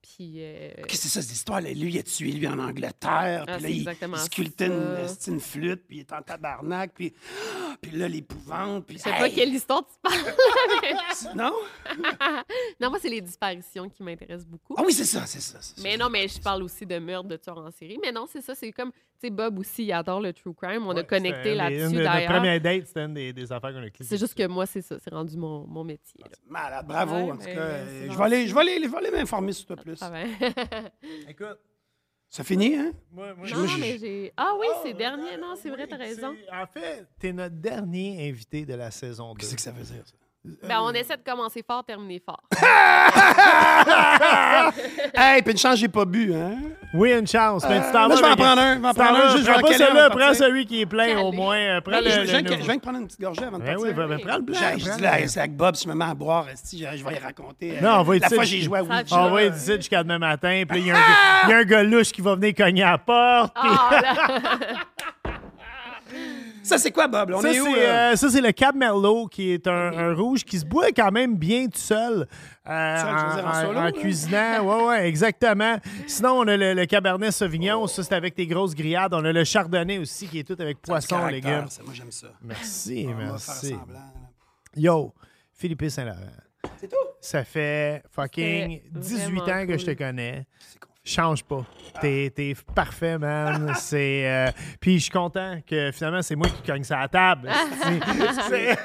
Puis. euh, Qu'est-ce que c'est ça, cette histoire? Là? Lui, il a tué lui en Angleterre, Ah, puis là, il, il sculptait une, flûte, puis il est en tabarnak, puis, puis là, l'épouvante, puis... Je sais pas quelle histoire tu parles. Non? non, moi, c'est les disparitions qui m'intéressent beaucoup. Ah oui, c'est ça, c'est ça. Mais ça. non, mais je parle aussi de meurtres, de tueurs en série. Mais non, c'est ça, c'est comme, sais, Bob aussi, il adore le true crime. On Ouais, a connecté là-dessus, une de- Notre première date, c'était une des, des affaires qu'on a cliquées. C'est juste que moi, c'est ça, c'est rendu mon, mon métier. là. Malade, bravo, Ouais, en tout cas. euh, Je vais aller, je vais aller, je vais aller m'informer sur toi Ça plus. Écoute, Ça finit, hein? moi, moi, non, je- mais j'ai. Ah oui, Oh, c'est dernier. Non, c'est vrai, t'as raison. En fait, t'es notre dernier invité de la saison 2. Qu'est-ce que ça veut dire, ça? Ben, on essaie de commencer fort, terminer fort. hey, puis une chance, j'ai pas bu, hein? Oui, une chance. mais tu t'en là, vas je vais en prendre un, je vais en prendre un, juste, je vais pas celui-là, prends celui qui est plein au moins. euh, Prends Oui, le, je, viens, nouveau. je viens de prendre une petite gorgée avant de Ben partir. oui, ben, prends le blanc. J'ai- Je dis là, c'est avec Bob, si je me mets à boire, je, vais y raconter. euh, Non, on va être La fois, j'ai joué à Ouija. On va être ici jusqu'à demain matin. Puis il y, a un gars- il y a un gars louche qui va venir cogner à la porte. Ah. Ça, c'est quoi, Bob? On ça, est où? là? euh, ça, c'est le Cab Merlot, qui est un, un rouge qui se boit quand même bien tout seul. euh, Seul, je veux dire, en en, solo, en là? cuisinant. Ouais, ouais, exactement. Sinon, on a le, le Cabernet Sauvignon. Ça, c'est avec tes grosses grillades. On a le Chardonnay aussi, qui est tout avec poisson, Caractère, légumes. ça, Moi, j'aime ça. Merci, On va faire merci. Yo, Philippe Saint-Laurent. C'est tout? Ça fait fucking C'était 18 ans que je te cool. connais. Change pas. T'es, t'es parfait, man. C'est. euh, Puis je suis content que finalement, c'est moi qui cogne ça à la table. C'est- c'est-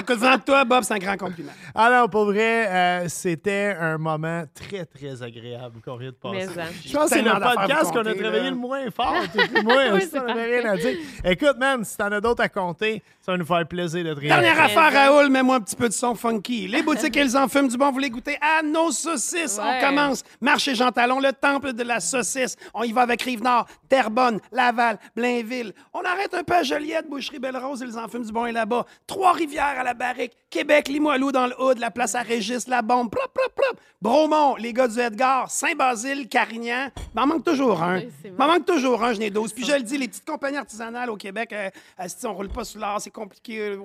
Écoute, venant de toi, Bob, c'est un grand compliment. Ah non, pour vrai, euh, c'était un moment très, très agréable qu'on vient de passer. Mais, hein. Je pense que c'est le podcast qu'on a travaillé là. le moins fort. Oui, ça, on n'avait rien à dire. Écoute, man, si t'en as d'autres à compter, ça va nous faire plaisir de te. Dernière affaire. Raoul, mets-moi un petit peu de son funky. Les boutiques Ils en fument du bon, vous les goûtez à nos saucisses. On commence. Marché Jean Talon, le temple de la saucisse. On y va avec Rive-Nord, Terrebonne, Laval, Blainville. On arrête un peu à Joliette, Boucherie Belle-Rose, Ils en fument du bon est là-bas. Trois-Rivières à la Barrique, Québec, Limoilou dans le Hood, la place à Régis, la bombe, plop, plop, plop. Bromont, les gars du Edgar, Saint-Basile, Carignan. M'en manque toujours un. Oui, M'en manque toujours un, je n'ai 12. Puis je le dis, les petites compagnies artisanales au Québec, euh, asti, on roule pas sous l'art, c'est compliqué. euh,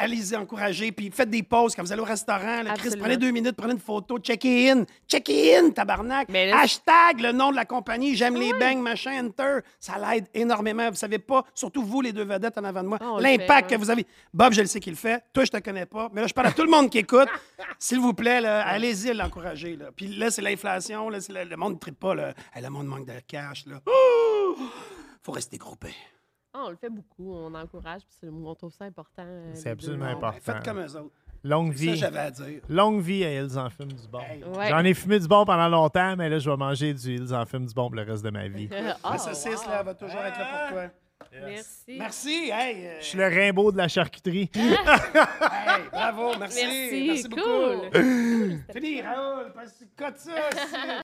Allez-y, encouragez. Puis faites des pauses quand vous allez au restaurant. là, Chris, prenez deux minutes, prenez une photo, checkez in. Checkez in, tabarnak. Mais là, Hashtag le nom de la compagnie, j'aime les bangs, machin, enter. Ça l'aide énormément. Vous savez pas, surtout vous, les deux vedettes en avant de moi, le l'impact que vous avez. Bob, je le sais qu'il le fait. Toi, je te connais pas. Mais là, je parle à tout le monde qui écoute. S'il vous plaît, là, allez-y l'encourager. là. Puis là, c'est l'inflation. là, c'est Le, le monde ne tripe pas. Là. Le monde manque de cash. Là. Oh! Faut rester groupé. Ah, on le fait beaucoup, on encourage, puis c'est- on trouve ça important. euh, C'est absolument important. Faites comme eux autres. Longue Ça, vie. j'avais à dire. Longue vie à Ils en fument du bon. Ouais. J'en ai fumé du bon pendant longtemps, mais là, je vais manger du Ils en fument du bon pour le reste de ma vie. Ah, La saucisse, là, elle va toujours être là pour toi. Merci. Merci. Hey, euh, Je suis le Rimbaud de la charcuterie. hey, bravo. Merci. Merci, Merci cool. beaucoup. Fini, Raoul. parce que ça.